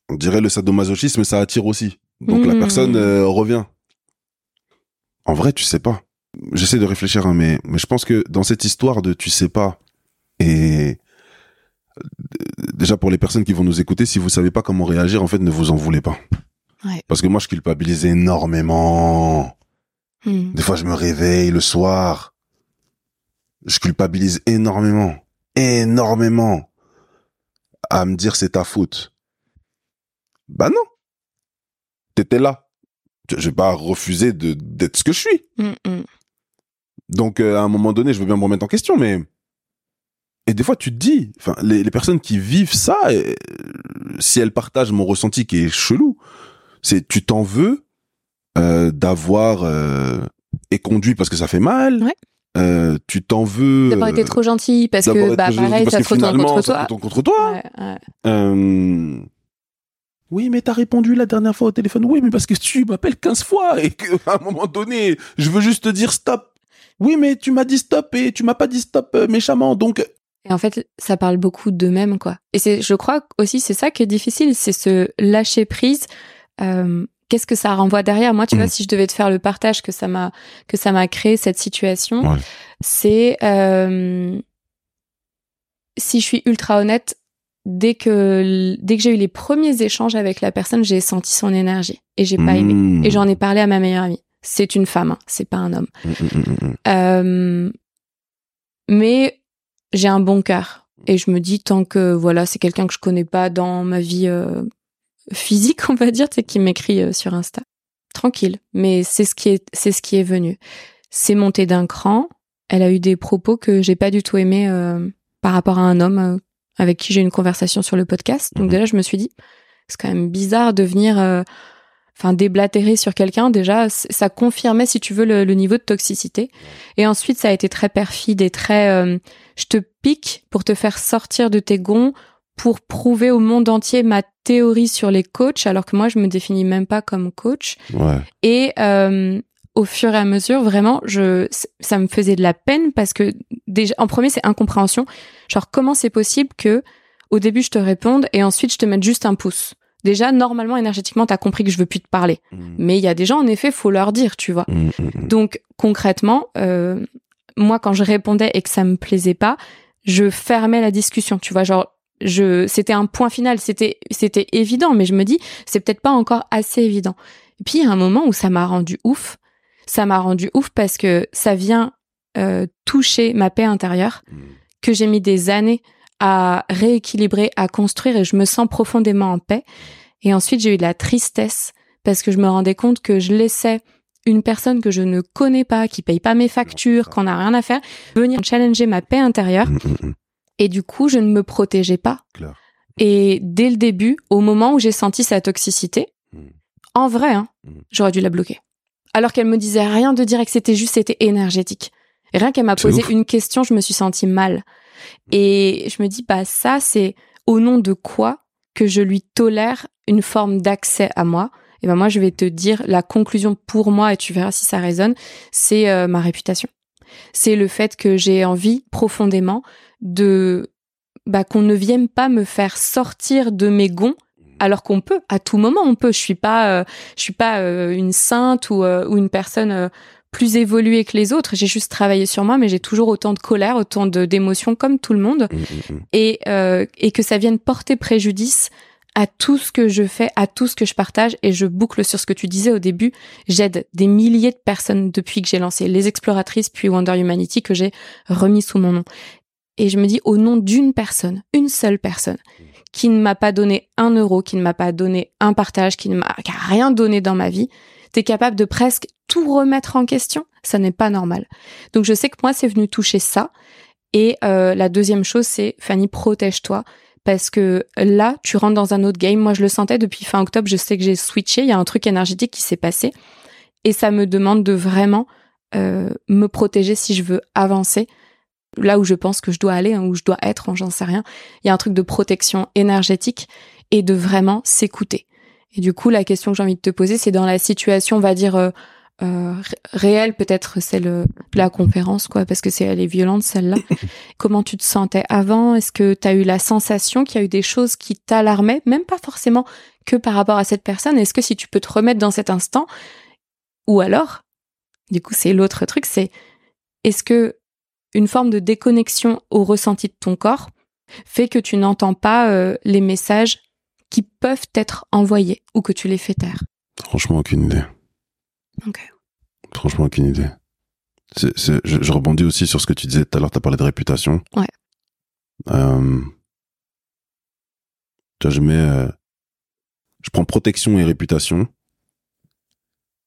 on dirait le sadomasochisme, ça attire aussi. Donc la Mhm. personne euh, revient. En vrai, tu sais pas. J'essaie de réfléchir, hein, mais mais je pense que dans cette histoire de tu sais pas et euh, déjà pour les personnes qui vont nous écouter, si vous savez pas comment réagir, en fait, ne vous en voulez pas. Ouais. Parce que moi, je culpabilise énormément. Hmm. Des fois, je me réveille le soir. Je culpabilise énormément. Énormément. À me dire c'est ta faute. Bah non. T'étais là. Je vais pas refuser de, d'être ce que je suis. Hmm, hmm. Donc, euh, à un moment donné, je veux bien me remettre en question, mais. Et des fois, tu te dis, enfin, les, les personnes qui vivent ça, euh, si elles partagent mon ressenti qui est chelou, c'est tu t'en veux euh, d'avoir euh, et conduit parce que ça fait mal. Ouais. Euh, tu t'en veux D'avoir été trop gentil parce que bah pareil parce ça se retourne contre toi. contre toi. Ouais, ouais. Euh, Oui, mais t'as répondu la dernière fois au téléphone. Oui, mais parce que tu m'appelles 15 fois et qu'à un moment donné, je veux juste te dire stop. Oui, mais tu m'as dit stop et tu m'as pas dit stop méchamment. Donc, Et en fait, ça parle beaucoup d'eux-mêmes, quoi. Et c'est, je crois aussi, c'est ça qui est difficile, c'est ce lâcher prise. Euh, Qu'est-ce que ça renvoie derrière? Moi, tu Mm. vois, si je devais te faire le partage que ça m'a que ça m'a créé cette situation, Ouais. c'est euh, si je suis ultra honnête, dès que dès que j'ai eu les premiers échanges avec la personne, j'ai senti son énergie et j'ai pas aimé. Mmh. Et j'en ai parlé à ma meilleure amie. C'est une femme, hein, c'est pas un homme. Mmh. Euh, mais j'ai un bon cœur et je me dis tant que voilà c'est quelqu'un que je connais pas dans ma vie euh, physique on va dire c'est qui m'écrit euh, sur Insta. Tranquille. Mais c'est ce qui est c'est ce qui est venu. C'est monté d'un cran. Elle a eu des propos que j'ai pas du tout aimé euh, par rapport à un homme euh, avec qui j'ai une conversation sur le podcast. Donc Mhm. déjà je me suis dit c'est quand même bizarre de venir euh, enfin déblatérer sur quelqu'un. Déjà ça confirmait si tu veux le, niveau de toxicité. Et ensuite ça a été très perfide et très euh, je te pique pour te faire sortir de tes gonds pour prouver au monde entier ma théorie sur les coachs alors que moi je me définis même pas comme coach. Et euh, au fur et à mesure vraiment je ça me faisait de la peine parce que déjà en premier c'est incompréhension. Genre comment c'est possible que au début je te réponde et ensuite je te mette juste un pouce. Déjà normalement énergétiquement t'as compris que je veux plus te parler. Mm. mais il y a des gens en effet faut leur dire tu vois. Mm, mm, donc concrètement euh, moi quand je répondais et que ça me plaisait pas je fermais la discussion tu vois. Genre je c'était un point final c'était c'était évident mais je me dis c'est peut-être pas encore assez évident et puis il y a un moment où ça m'a rendu ouf ça m'a rendu ouf parce que ça vient euh, toucher ma paix intérieure que j'ai mis des années à rééquilibrer, à construire et je me sens profondément en paix. Et ensuite, j'ai eu de la tristesse parce que je me rendais compte que je laissais une personne que je ne connais pas, qui paye pas mes factures, qu'on n'a rien à faire, venir challenger ma paix intérieure. Et du coup, je ne me protégeais pas. Et dès le début, au moment où j'ai senti sa toxicité, en vrai, hein, j'aurais dû la bloquer. Alors qu'elle me disait rien de direct, c'était juste, c'était énergétique. Et rien qu'elle m'a posé une question, je me suis sentie mal. Et je me dis, bah ça, c'est au nom de quoi que je lui tolère une forme d'accès à moi? Et ben moi, je vais te dire la conclusion pour moi, et tu verras si ça résonne, c'est euh, ma réputation. C'est le fait que j'ai envie profondément de bah, qu'on ne vienne pas me faire sortir de mes gonds alors qu'on peut à tout moment on peut je suis pas euh, je suis pas euh, une sainte ou, ou une personne plus évolué que les autres. J'ai juste travaillé sur moi, mais j'ai toujours autant de colère, autant de d'émotions comme tout le monde, mmh, mmh, mmh. et euh, et que ça vienne porter préjudice à tout ce que je fais, à tout ce que je partage, et je boucle sur ce que tu disais au début. J'aide des milliers de personnes depuis que j'ai lancé les exploratrices, puis Wonder Humanity que j'ai remis sous mon nom. Et je me dis au nom d'une personne, une seule personne, qui ne m'a pas donné un euro, qui ne m'a pas donné un partage, qui ne m'a rien donné dans ma vie, t'es capable de presque tout remettre en question, ça n'est pas normal. Donc je sais que moi c'est venu toucher ça. Et euh, la deuxième chose c'est Fanny protège-toi parce que là tu rentres dans un autre game. Moi je le sentais depuis fin octobre, je sais que j'ai switché, il y a un truc énergétique qui s'est passé et ça me demande de vraiment euh, me protéger si je veux avancer là où je pense que je dois aller, hein, où je dois être, hein, j'en sais rien. Il y a un truc de protection énergétique et de vraiment s'écouter. Et du coup, la question que j'ai envie de te poser, c'est dans la situation, on va dire, euh, euh, réelle, peut-être celle de la conférence, quoi, parce que c'est elle est violente celle-là. Comment tu te sentais avant? Est-ce que tu as eu la sensation qu'il y a eu des choses qui t'alarmaient, même pas forcément que par rapport à cette personne Est-ce que si tu peux te remettre dans cet instant, ou alors, du coup, c'est l'autre truc, c'est est-ce que une forme de déconnexion au ressenti de ton corps fait que tu n'entends pas euh, les messages qui peuvent être envoyés ou que tu les fais taire Franchement, aucune idée. Ok. Franchement, aucune idée. je, rebondis aussi sur ce que tu disais tout à l'heure, tu as parlé de réputation. Ouais. Euh, tu vois, je mets. Euh, je prends protection et réputation.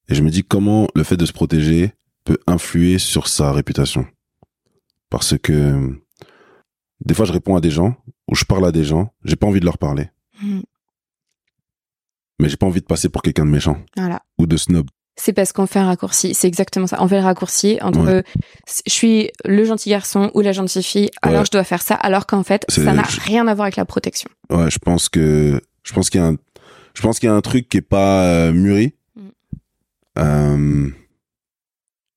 Et je me dis comment le fait de se protéger peut influer sur sa réputation. Parce que des fois, je réponds à des gens, ou je parle à des gens, j'ai pas envie de leur parler. Mm. Mais j'ai pas envie de passer pour quelqu'un de méchant. Voilà. Ou de snob. C'est parce qu'on fait un raccourci. C'est exactement ça. On fait le raccourci entre je suis le gentil garçon ou la gentille fille, alors je dois faire ça, alors qu'en fait, ça n'a rien à voir avec la protection. Ouais, je pense que je pense qu'il y a un je pense qu'il y a un truc qui est pas euh, mûri. Mm. Euh,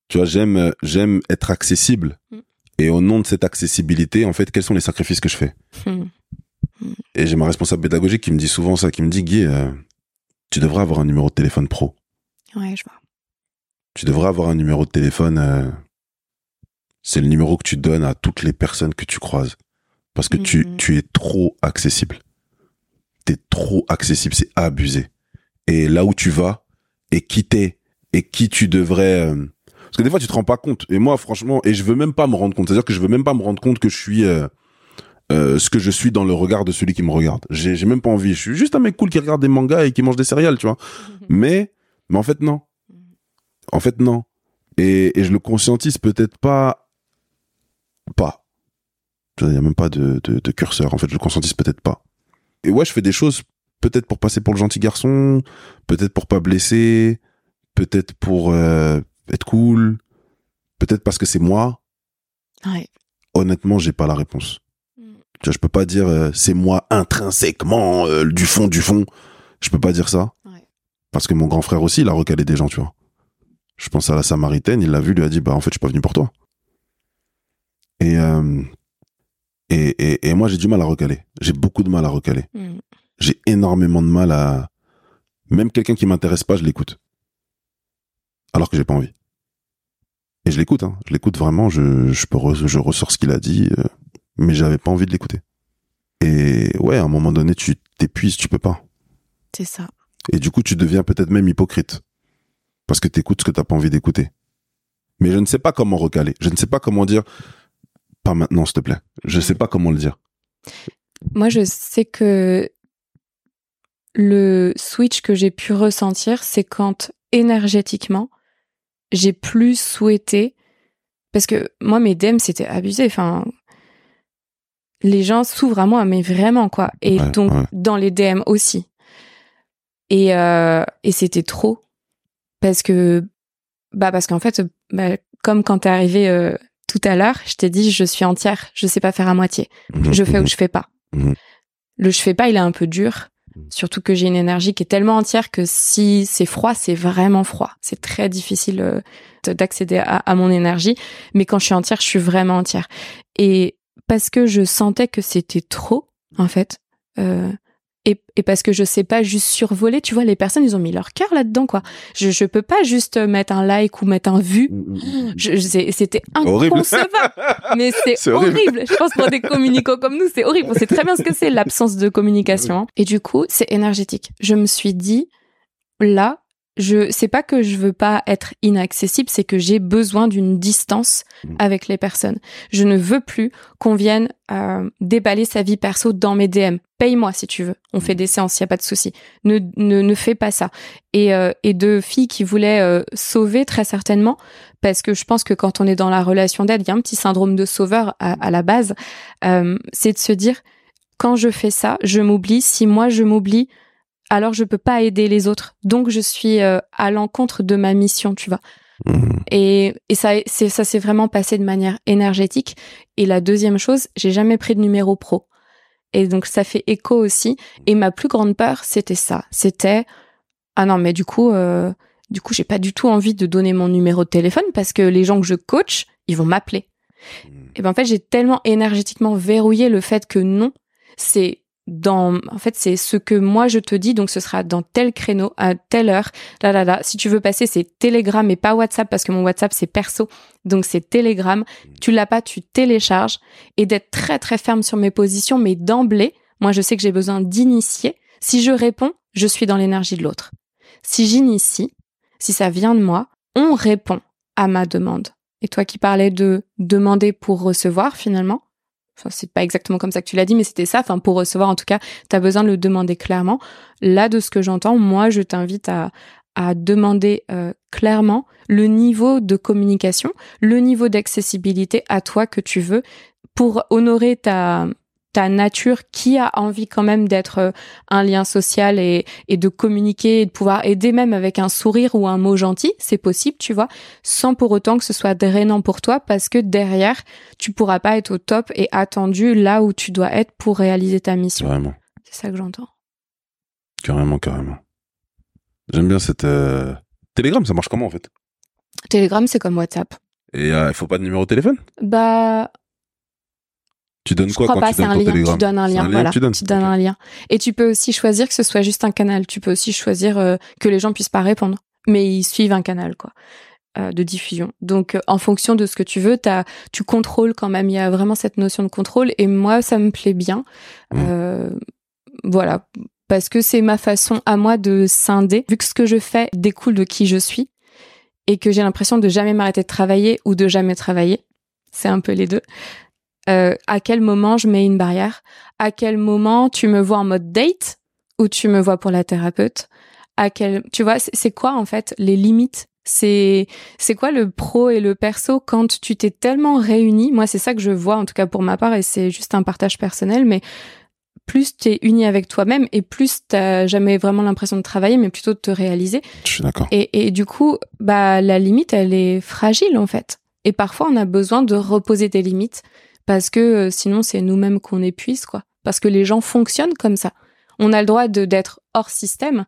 tu vois, j'aime j'aime être accessible. Mm. Et au nom de cette accessibilité, en fait, quels sont les sacrifices que je fais mm. Et j'ai ma responsable pédagogique qui me dit souvent ça, qui me dit Guy, euh, tu devrais avoir un numéro de téléphone pro. Ouais, je vois. Tu devrais avoir un numéro de téléphone. Euh, c'est le numéro que tu donnes à toutes les personnes que tu croises. Parce que tu, mm-hmm. tu es trop accessible. T'es trop accessible, c'est abusé. Et là où tu vas, et qui t'es, et qui tu devrais... Euh, parce que des fois, tu te rends pas compte. Et moi, franchement, et je veux même pas me rendre compte. C'est-à-dire que je veux même pas me rendre compte que je suis... Euh, ce que je suis dans le regard de celui qui me regarde. J'ai, j'ai même pas envie. Je suis juste un mec cool qui regarde des mangas et qui mange des céréales, tu vois. mais, mais en fait, non. En fait, non. Et, et je le conscientise peut-être pas. Pas. Il n'y a même pas de, de, de, curseur. En fait, je le conscientise peut-être pas. Et ouais, je fais des choses peut-être pour passer pour le gentil garçon, peut-être pour pas blesser, peut-être pour euh, être cool, peut-être parce que c'est moi. Ouais. Honnêtement, j'ai pas la réponse. Mm. Tu vois, je peux pas dire euh, c'est moi intrinsèquement euh, du fond du fond. Je peux pas dire ça. Ouais. Parce que mon grand frère aussi, il a recalé des gens, tu vois. Je pense à la Samaritaine, il l'a vu, lui a dit bah en fait, je suis pas venu pour toi. Et et, et, et, moi, j'ai du mal à recaler. J'ai beaucoup de mal à recaler. Mm. J'ai énormément de mal à... Même quelqu'un qui m'intéresse pas, je l'écoute. Alors que j'ai pas envie. Et je l'écoute, hein. Je l'écoute vraiment, je, je, peux je ressors ce qu'il a dit, euh, mais j'avais pas envie de l'écouter. Et ouais, à un moment donné, tu t'épuises, tu peux pas. C'est ça. Et du coup, tu deviens peut-être même hypocrite. Parce que t'écoutes ce que t'as pas envie d'écouter. Mais je ne sais pas comment recaler. Je ne sais pas comment dire, pas maintenant, s'il te plaît. Je sais pas comment le dire. Moi, je sais que le switch que j'ai pu ressentir, c'est quand énergétiquement, j'ai plus souhaité, parce que moi, mes DM, c'était abusé. Enfin, les gens s'ouvrent à moi, mais vraiment, quoi. Et donc, dans les DM aussi. Et, euh, et c'était trop. Parce que, bah, parce qu'en fait, bah, comme quand t'es arrivé euh, tout à l'heure, je t'ai dit, je suis entière, je sais pas faire à moitié. Mhm, je fais ou mhm. je fais pas. Mhm. Le je fais pas, il est un peu dur. Surtout que j'ai une énergie qui est tellement entière que si c'est froid, c'est vraiment froid. C'est très difficile euh, d'accéder à, mon énergie. Mais quand je suis entière, je suis vraiment entière. Et parce que je sentais que c'était trop, en fait, euh, et, et, parce que je sais pas juste survoler, tu vois, les personnes, ils ont mis leur cœur là-dedans, quoi. Je, je peux pas juste mettre un like ou mettre un vu. Mm, mm, mm. C'était inconcevable. mais c'est horrible. Je pense pour des communicants comme nous, c'est horrible. On sait très bien ce que c'est l'absence de communication. Hein. Et du coup, c'est énergétique. Je me suis dit, là, je c'est pas que je veux pas être inaccessible, c'est que j'ai besoin d'une distance mm. avec les personnes. Je ne veux plus qu'on vienne euh, déballer sa vie perso dans mes DM. Paye-moi si tu veux. On fait mm. des séances, y a pas de souci. Ne, ne ne fais pas ça. Et euh, et de filles qui voulaient euh, sauver très certainement parce que je pense que quand on est dans la relation d'aide, il y a un petit syndrome de sauveur à, à la base. Euh, c'est de se dire quand je fais ça, je m'oublie. Si moi je m'oublie, alors je peux pas aider les autres. Donc je suis euh, à l'encontre de ma mission, tu vois. Mmh. Et, et ça, c'est, ça s'est vraiment passé de manière énergétique. Et la deuxième chose, j'ai jamais pris de numéro pro. Et donc ça fait écho aussi. Et ma plus grande peur, c'était ça. C'était ah non, mais du coup, euh, du coup, j'ai pas du tout envie de donner mon numéro de téléphone parce que les gens que je coach, ils vont m'appeler. Mmh. Et ben en fait, j'ai tellement énergétiquement verrouillé le fait que non, c'est dans en fait c'est ce que moi je te dis donc ce sera dans tel créneau à telle heure là là là. Si tu veux passer c'est Telegram et pas WhatsApp parce que mon WhatsApp c'est perso. Donc c'est Telegram. Tu l'as pas tu télécharges. Et d'être très très ferme sur mes positions mais d'emblée moi je sais que j'ai besoin d'initier. Si je réponds je suis dans l'énergie de l'autre. Si j'initie si ça vient de moi on répond à ma demande. Et toi qui parlais de demander pour recevoir finalement Enfin, c'est pas exactement comme ça que tu l'as dit, mais c'était ça. Enfin, pour recevoir, en tout cas, tu as besoin de le demander clairement. Là, de ce que j'entends, moi, je t'invite à, à demander euh, clairement le niveau de communication, le niveau d'accessibilité à toi que tu veux pour honorer ta, ta nature qui a envie quand même d'être euh, un lien social et, et de communiquer et de pouvoir aider même avec un sourire ou un mot gentil, c'est possible, tu vois, sans pour autant que ce soit drainant pour toi parce que derrière, tu pourras pas être au top et attendu là où tu dois être pour réaliser ta mission. Carrément. C'est ça que j'entends. Carrément, carrément. J'aime bien cette euh... Telegram, ça marche comment en fait? Telegram, c'est comme WhatsApp. Et euh, il faut pas de numéro de téléphone? Bah tu donnes quoi quand tu donnes un lien, Tu donnes un lien, voilà. Tu donnes, un lien. Et tu peux aussi choisir que ce soit juste un canal. Tu peux aussi choisir euh, que les gens puissent pas répondre, mais ils suivent un canal, quoi, euh, de diffusion. Donc, euh, en fonction de ce que tu veux, as, tu contrôles quand même. Il y a vraiment cette notion de contrôle. Et moi, ça me plaît bien. Mmh. voilà, parce que c'est ma façon à moi de scinder. Vu que ce que je fais découle de qui je suis et que j'ai l'impression de jamais m'arrêter de travailler ou de jamais travailler. C'est un peu les deux. Euh, à quel moment je mets une barrière, à quel moment tu me vois en mode date ou tu me vois pour la thérapeute, à quel, tu vois, c'est quoi en fait les limites? C'est c'est quoi le pro et le perso quand tu t'es tellement réuni Moi, c'est ça que je vois en tout cas pour ma part et c'est juste un partage personnel mais plus t'es uni avec toi-même et plus t'as jamais vraiment l'impression de travailler, mais plutôt de te réaliser. Je suis d'accord. Et, et du coup, bah la limite, elle est fragile en fait. Et parfois, on a besoin de reposer des limites parce que euh, sinon, c'est nous-mêmes qu'on épuise, quoi. Parce que les gens fonctionnent comme ça. On a le droit de d'être hors système,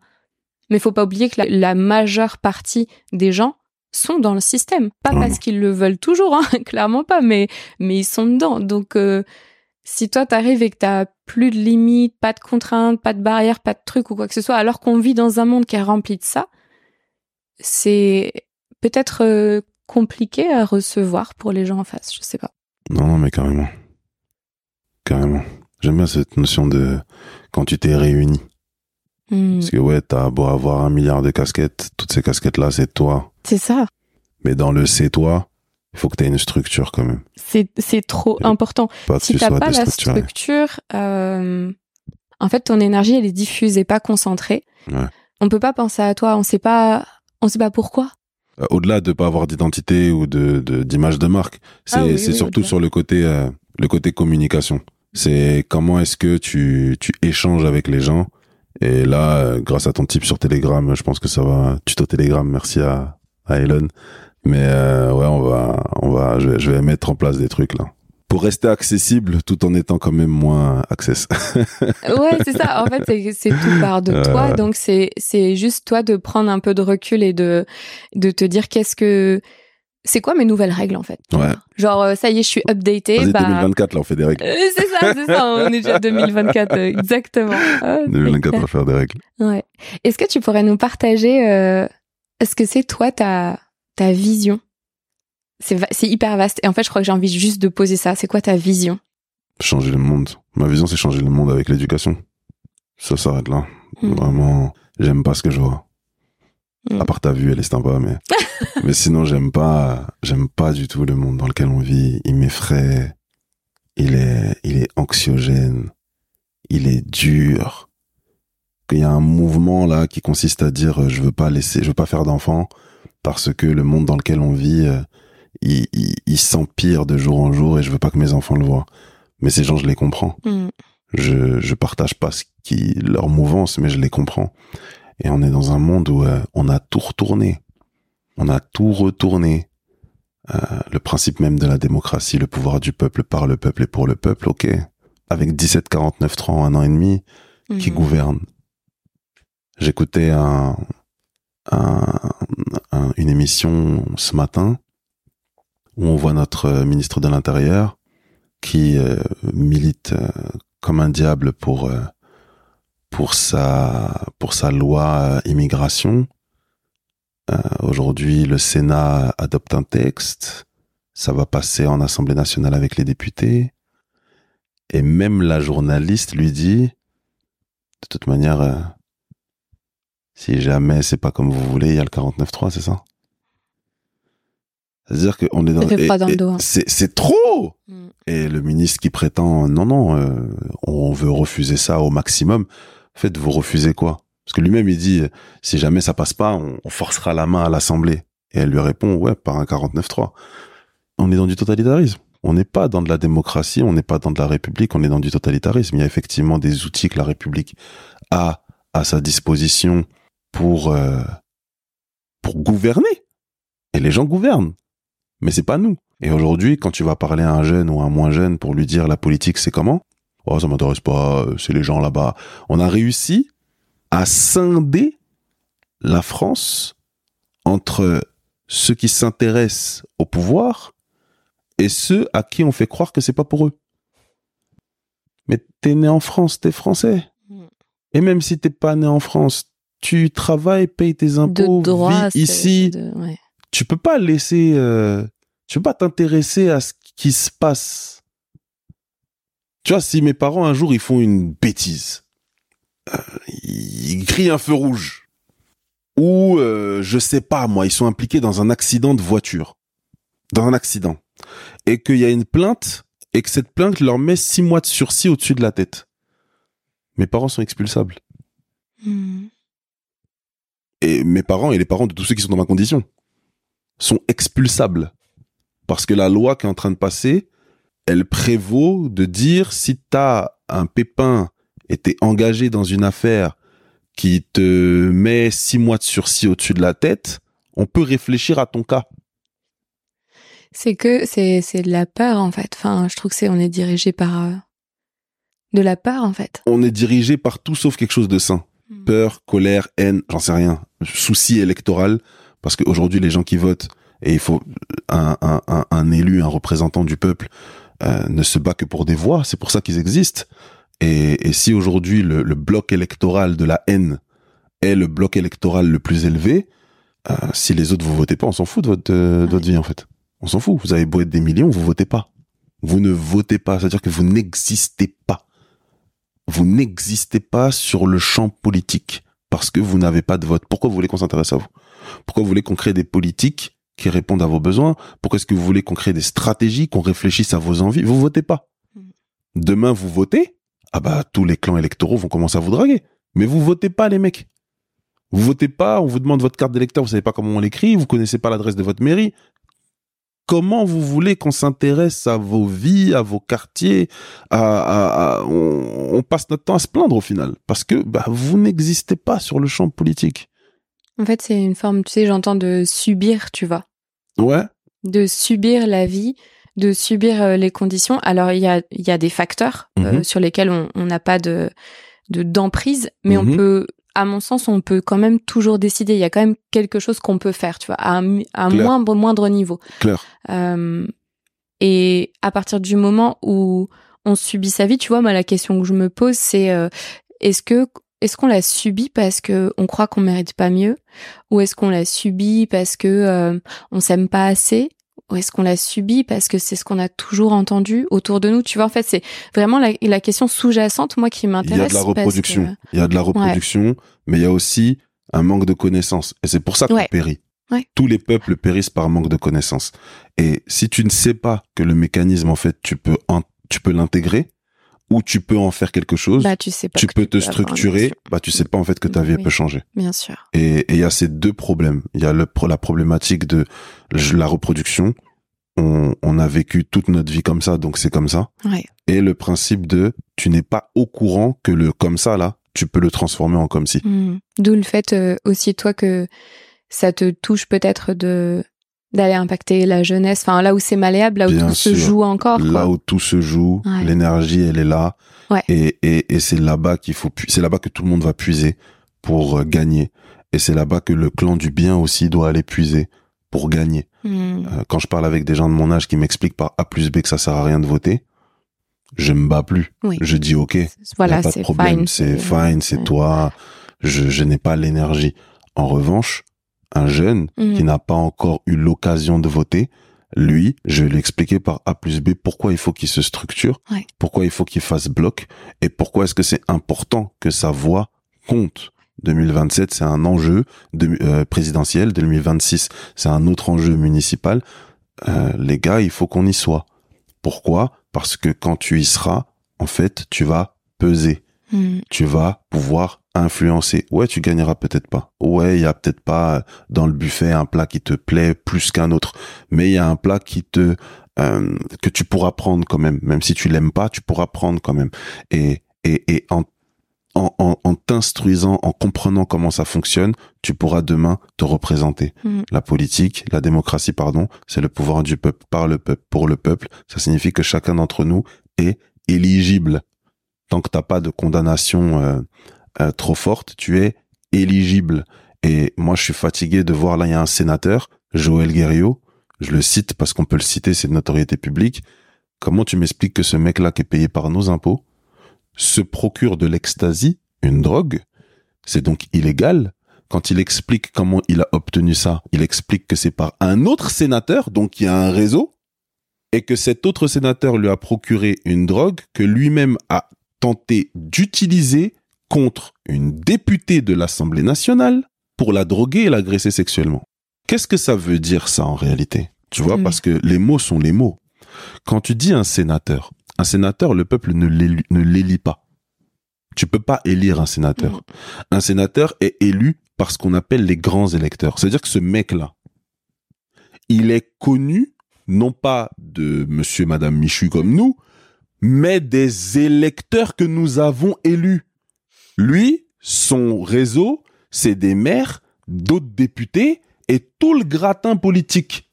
mais faut pas oublier que la, majeure partie des gens sont dans le système. Pas parce qu'ils le veulent toujours, hein, clairement pas, mais, mais ils sont dedans. Donc, euh, si toi t'arrives et que t'as plus de limites, pas de contraintes, pas de barrières, pas de trucs ou quoi que ce soit, alors qu'on vit dans un monde qui est rempli de ça, c'est peut-être euh, compliqué à recevoir pour les gens en face, je sais pas. Non, non, mais carrément. Carrément. J'aime bien cette notion de quand tu t'es réuni. Hmm. Parce que ouais, t'as beau avoir un milliard de casquettes, toutes ces casquettes-là, c'est toi. C'est ça. Mais dans le c'est toi, il faut que tu aies une structure quand même. C'est, c'est trop important. si t'as pas la structure, euh, en fait, ton énergie, elle est diffuse et pas concentrée. Ouais. On peut pas penser à toi, on sait pas, on sait pas pourquoi. Euh, au-delà de pas avoir d'identité ou de, d'image de, marque, c'est, ah c'est surtout sur le côté, euh, le côté communication. C'est comment est-ce que tu, tu échanges avec les gens. Et là, euh, grâce à ton type sur Telegram, je pense que ça va. Tuto Telegram, merci à, à Elon. Mais euh, ouais, on va, on va, je vais, je vais mettre en place des trucs là pour rester accessible tout en étant quand même moins access. ouais, c'est ça. En fait, c'est tout part de toi. Donc c'est c'est juste toi de prendre un peu de recul et de de te dire qu'est-ce que c'est quoi mes nouvelles règles en fait? Ouais. Genre euh, ça y est, je suis updaté. Bah, 2024 là, on fait des règles. Euh, c'est ça, c'est ça. On est déjà 2024 exactement. 2024 on va faire des règles. Ouais. Est-ce que tu pourrais nous partager euh, ce que c'est toi ta ta vision C'est hyper vaste. Et en fait, je crois que j'ai envie juste de poser ça. C'est quoi ta vision? Changer le monde. Ma vision, c'est changer le monde avec l'éducation. Ça s'arrête là. Hmm. Vraiment, j'aime pas ce que je vois. Hmm. À part ta vue, elle est sympa, mais mais sinon, j'aime pas, j'aime pas du tout le monde dans lequel on vit. Il m'effraie. Il est, il est anxiogène. Il est dur. Qu'il y a un mouvement là qui consiste à dire je veux pas laisser, je veux pas faire d'enfants parce que le monde dans lequel on vit, euh, il, il, s'empire de jour en jour et je veux pas que mes enfants le voient. Mais ces gens, je les comprends. Mm. Je, je partage pas ce qui, leur mouvance, mais je les comprends. Et on est dans un monde où euh, on a tout retourné. On a tout retourné. Euh, le principe même de la démocratie, le pouvoir du peuple par le peuple et pour le peuple, ok. Avec 17, 49, 30, un an et demi, qui mm. gouverne. J'écoutais un, un, une émission ce matin où on voit notre euh, ministre de l'Intérieur qui euh, milite euh, comme un diable pour pour sa pour sa loi immigration. Aujourd'hui, le Sénat adopte un texte, ça va passer en Assemblée nationale avec les députés, et même la journaliste lui dit, de toute manière, si jamais c'est pas comme vous voulez, il y a le 49.3, c'est ça? C'est-à-dire qu'on est dans... Hein. C'est trop mm. Et le ministre qui prétend, non, non, euh, on veut refuser ça au maximum. En fait, vous refusez quoi? Parce que lui-même, il dit, si jamais ça passe pas, on, forcera la main à l'Assemblée. Et elle lui répond, ouais, par un 49.3. On est dans du totalitarisme. On n'est pas dans de la démocratie, on n'est pas dans de la République, on est dans du totalitarisme. Il y a effectivement des outils que la République a à sa disposition pour euh, pour gouverner. Et les gens gouvernent, mais c'est pas nous. Et aujourd'hui, quand tu vas parler à un jeune ou à un moins jeune pour lui dire la politique c'est comment, oh ça m'intéresse pas, c'est les gens là-bas. On a réussi à scinder la France entre ceux qui s'intéressent au pouvoir et ceux à qui on fait croire que c'est pas pour eux. Mais t'es né en France, t'es français. Mm. Et même si t'es pas né en France, tu travailles, payes tes impôts, vis ici. Tu peux pas laisser, euh, tu peux pas t'intéresser à ce qui se passe. Tu vois, si mes parents un jour ils font une bêtise, euh, ils crient un feu rouge, ou euh, je sais pas moi, ils sont impliqués dans un accident de voiture, dans un accident, et qu'il y a une plainte et que cette plainte leur met six mois de sursis au-dessus de la tête. Mes parents sont expulsables. Hmm et mes parents et les parents de tous ceux qui sont dans ma condition sont expulsables. Parce que la loi qui est en train de passer, elle prévaut de dire si t'as un pépin et t'es engagé dans une affaire qui te met six mois de sursis au-dessus de la tête, on peut réfléchir à ton cas. C'est que c'est c'est de la peur en fait. Enfin, je trouve que c'est on est dirigé par euh, de la peur en fait. On est dirigé par tout sauf quelque chose de sain. Hmm. Peur, colère, haine, j'en sais rien. Souci électoral parce qu'aujourd'hui les gens qui votent et il faut un, un, un, un élu, un représentant du peuple euh, ne se bat que pour des voix. C'est pour ça qu'ils existent. Et, et si aujourd'hui le, le, bloc électoral de la haine est le bloc électoral le plus élevé, euh, si les autres vous votez pas, on s'en fout de votre, de votre vie en fait. On s'en fout. Vous avez beau être des millions, vous votez pas. Vous ne votez pas. C'est-à-dire que vous n'existez pas. Vous n'existez pas sur le champ politique parce que vous n'avez pas de vote. Pourquoi vous voulez qu'on s'intéresse à vous? Pourquoi vous voulez qu'on crée des politiques qui répondent à vos besoins Pourquoi est-ce que vous voulez qu'on crée des stratégies, qu'on réfléchisse à vos envies? Vous votez pas. Mm. Demain, vous votez Ah bah, tous les clans électoraux vont commencer à vous draguer. Mais vous votez pas, les mecs. Vous votez pas, on vous demande votre carte d'électeur, vous savez pas comment on l'écrit, vous connaissez pas l'adresse de votre mairie comment vous voulez qu'on s'intéresse à vos vies, à vos quartiers, à, on, passe notre temps à se plaindre au final, parce que bah, vous n'existez pas sur le champ politique. En fait, c'est une forme, tu sais, j'entends de subir, tu vois. Ouais. De subir la vie, de subir euh, les conditions. Alors, il y a, y a des facteurs euh, mhm. sur lesquels on n'a pas de d'emprise, mais on mhm. peut à mon sens, on peut quand même toujours décider. Il y a quand même quelque chose qu'on peut faire, tu vois, à, un moindre, moindre niveau. Claire. Euh, et à partir du moment où on subit sa vie, tu vois, moi, la question que je me pose, c'est euh, est-ce que est-ce qu'on l'a subi parce que on croit qu'on mérite pas mieux, ou est-ce qu'on l'a subi parce que euh, on s'aime pas assez, ou est-ce qu'on l'a subi parce que c'est ce qu'on a toujours entendu autour de nous? Tu vois, en fait, c'est vraiment la, question sous-jacente, moi, qui m'intéresse. Il y a de la reproduction. Il y a de la reproduction, mais il y a aussi un manque de connaissances. Et c'est pour ça qu'on périt. Tous les peuples périssent par manque de connaissances. Et si tu ne sais pas que le mécanisme, en fait, tu peux, tu peux l'intégrer, ou tu peux en faire quelque chose, bah, tu, sais pas tu peux te structurer, bah tu sais pas en fait que ta vie peut changer. Bien sûr. Et il y a ces deux problèmes. Il y a le, la problématique de la reproduction. On, on, a vécu toute notre vie comme ça, donc c'est comme ça. Ouais. Et le principe de tu n'es pas au courant que le comme ça là, tu peux le transformer en comme si. Mmh. D'où le fait euh, aussi toi que ça te touche peut-être de d'aller impacter la jeunesse, enfin là où c'est malléable, là où tout se joue encore. Là où tout se joue, l'énergie elle est là, et, et, et c'est là-bas qu'il faut, c'est là-bas que tout le monde va puiser pour euh, gagner, et c'est là-bas que le clan du bien aussi doit aller puiser pour gagner. Hmm. Euh, quand je parle avec des gens de mon âge qui m'expliquent par A plus B que ça sert à rien de voter, je me bats plus. Je dis ok, voilà, pas de problème, c'est fine, c'est toi. Je, je n'ai pas l'énergie. En revanche, un jeune qui mhm. n'a pas encore eu l'occasion de voter, lui, je vais lui expliquer par A plus B pourquoi il faut qu'il se structure, pourquoi il faut qu'il fasse bloc et pourquoi est-ce que c'est important que sa voix compte. 2027, c'est un enjeu de, euh, présidentiel. 2026, c'est un autre enjeu municipal. Euh, les gars, il faut qu'on y soit. Pourquoi? Parce que quand tu y seras, en fait, tu vas peser. Hmm. Tu vas pouvoir influencer. Ouais, tu gagneras peut-être pas. Ouais, il y a peut-être pas euh, dans le buffet un plat qui te plaît plus qu'un autre, mais il y a un plat qui te euh, que tu pourras prendre quand même, même si tu l'aimes pas, tu pourras prendre quand même. Et et et en en, en, t'instruisant, en comprenant comment ça fonctionne, tu pourras demain te représenter. Mm. La politique, la démocratie, pardon, c'est le pouvoir du peuple par le peuple pour le peuple. Ça signifie que chacun d'entre nous est éligible. Tant que t'as pas de condamnation euh, euh, trop forte, tu es éligible. Et moi, je suis fatigué de voir là, il y a un sénateur, Joël Guerriot, je le cite parce qu'on peut le citer, c'est de notoriété publique. Comment tu m'expliques que ce mec-là qui est payé par nos impôts se procure de l'ecstasy, une drogue, c'est donc illégal. Quand il explique comment il a obtenu ça, il explique que c'est par un autre sénateur, donc il y a un réseau, et que cet autre sénateur lui a procuré une drogue que lui-même a tenté d'utiliser contre une députée de l'Assemblée nationale pour la droguer et l'agresser sexuellement. Qu'est-ce que ça veut dire ça en réalité? Tu vois, parce que les mots sont les mots. Quand tu dis un sénateur, un sénateur, le peuple ne l'élit pas. Tu peux pas élire un sénateur. Un sénateur est élu par ce qu'on appelle les grands électeurs. C'est-à-dire que ce mec-là, il est connu non pas de monsieur, madame Michu comme nous, mais des électeurs que nous avons élus. Lui, son réseau, c'est des maires, d'autres députés et tout le gratin politique.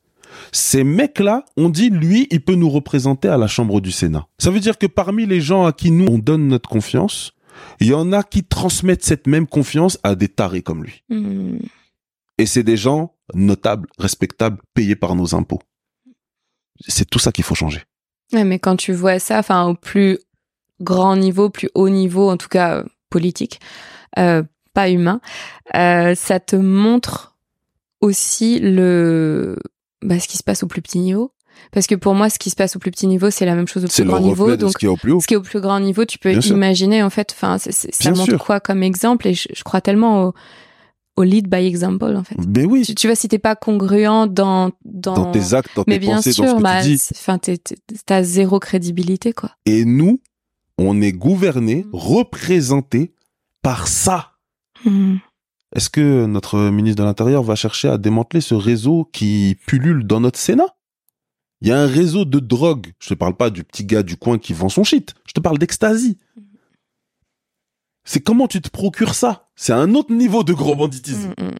Ces mecs-là, on dit, lui, il peut nous représenter à la Chambre du Sénat. Ça veut dire que parmi les gens à qui nous, on donne notre confiance, il y en a qui transmettent cette même confiance à des tarés comme lui. Hmm. Et c'est des gens notables, respectables, payés par nos impôts. C'est tout ça qu'il faut changer. Ouais, mais quand tu vois ça, enfin, au plus grand niveau, plus haut niveau, en tout cas politique, euh, pas humain, euh, ça te montre aussi le bah, ce qui se passe au plus petit niveau. Parce que pour moi, ce qui se passe au plus petit niveau, c'est la même chose au plus grand niveau. Donc, ce qui est au plus haut. Ce qui est au plus grand niveau, tu peux imaginer, en fait, enfin, ça montre quoi comme exemple? Et je, crois tellement au, au, lead by example, en fait. Mais oui. Tu, vois, si t'es pas congruent dans, dans, dans tes actes, dans tes pensées, sûr, dans ce que bah, tu dis. Enfin, t'as zéro crédibilité, quoi. Et nous, on est gouverné, représenté par ça. Mm. Est-ce que notre ministre de l'Intérieur va chercher à démanteler ce réseau qui pullule dans notre Sénat? Il y a un réseau de drogue. Je te parle pas du petit gars du coin qui vend son shit. Je te parle d'ecstasy. C'est comment tu te procures ça? C'est un autre niveau de gros banditisme. Mm, mm.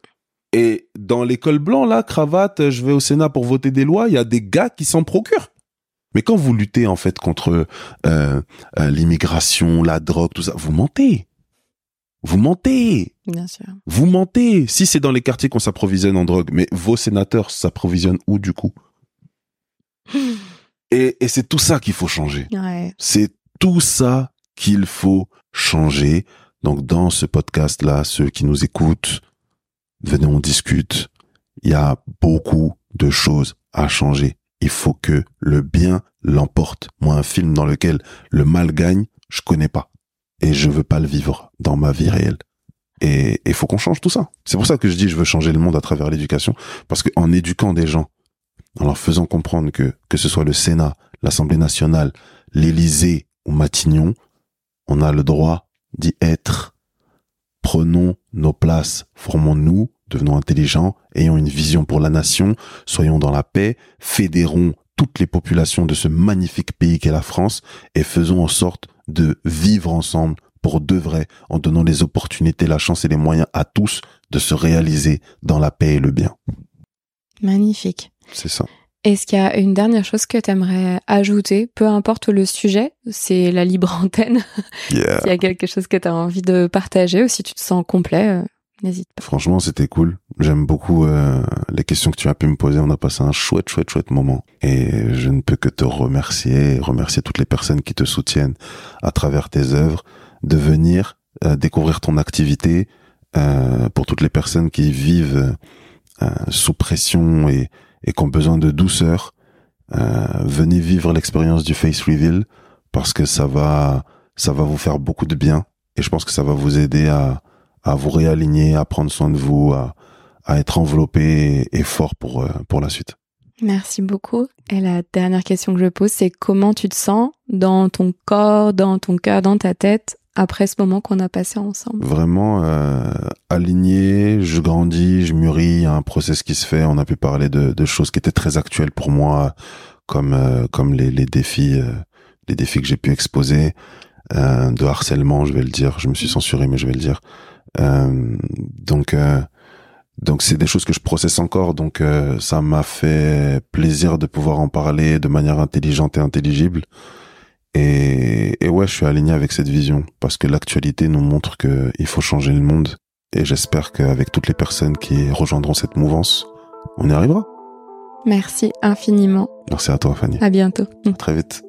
Et dans l'école blanc, là, cravate, je vais au Sénat pour voter des lois, il y a des gars qui s'en procurent. Mais quand vous luttez en fait contre euh, euh, l'immigration, la drogue, tout ça, vous mentez. Vous mentez. Bien sûr. Vous mentez. Si c'est dans les quartiers qu'on s'approvisionne en drogue, mais vos sénateurs s'approvisionnent où du coup? Et, et c'est tout ça qu'il faut changer. Ouais. C'est tout ça qu'il faut changer. Donc dans ce podcast-là, ceux qui nous écoutent, venez on discute. Il y a beaucoup de choses à changer. Il faut que le bien l'emporte. Moi, un film dans lequel le mal gagne, je connais pas et je veux pas le vivre dans ma vie réelle. Et il faut qu'on change tout ça. C'est pour ça que je dis je veux changer le monde à travers l'éducation, parce qu'en éduquant des gens, en leur faisant comprendre que que ce soit le Sénat, l'Assemblée nationale, l'Élysée ou Matignon, on a le droit d'y être. Prenons nos places, formons-nous, devenons intelligents, ayons une vision pour la nation, soyons dans la paix, fédérons toutes les populations de ce magnifique pays qu'est la France et faisons en sorte de vivre ensemble pour de vrai, en donnant les opportunités, la chance et les moyens à tous de se réaliser dans la paix et le bien. Magnifique. C'est ça. Est-ce qu'il y a une dernière chose que tu aimerais ajouter, peu importe le sujet, c'est la libre antenne. S'il y a quelque chose que tu as envie de partager ou si tu te sens complet, euh, n'hésite pas. Franchement, c'était cool. J'aime beaucoup euh, les questions que tu as pu me poser. On a passé un chouette, chouette, chouette moment. Et je ne peux que te remercier, remercier toutes les personnes qui te soutiennent à travers tes œuvres, de venir euh, découvrir ton activité. Euh, pour toutes les personnes qui vivent sous pression et, et qui ont besoin de douceur, venez vivre l'expérience du face reveal parce que ça va, ça va vous faire beaucoup de bien. Et je pense que ça va vous aider à à vous réaligner, à prendre soin de vous, à, à être enveloppé et, fort pour, euh, pour la suite. Merci beaucoup. Et la dernière question que je pose, c'est comment tu te sens dans ton corps, dans ton cœur, dans ta tête après ce moment qu'on a passé ensemble? Vraiment euh, aligné, je grandis, je mûris, il y a un process qui se fait. On a pu parler de, de choses qui étaient très actuelles pour moi, comme euh, comme les, les défis, euh, les défis que j'ai pu exposer, de harcèlement, je vais le dire. Je me suis censuré, mais je vais le dire. Euh, donc euh, donc c'est des choses que je processe encore. Donc euh, ça m'a fait plaisir de pouvoir en parler de manière intelligente et intelligible. Et, et ouais, je suis aligné avec cette vision parce que l'actualité nous montre que il faut changer le monde. Et j'espère qu'avec toutes les personnes qui rejoindront cette mouvance, on y arrivera. Merci infiniment. Merci à toi, Fanny. À bientôt. très vite.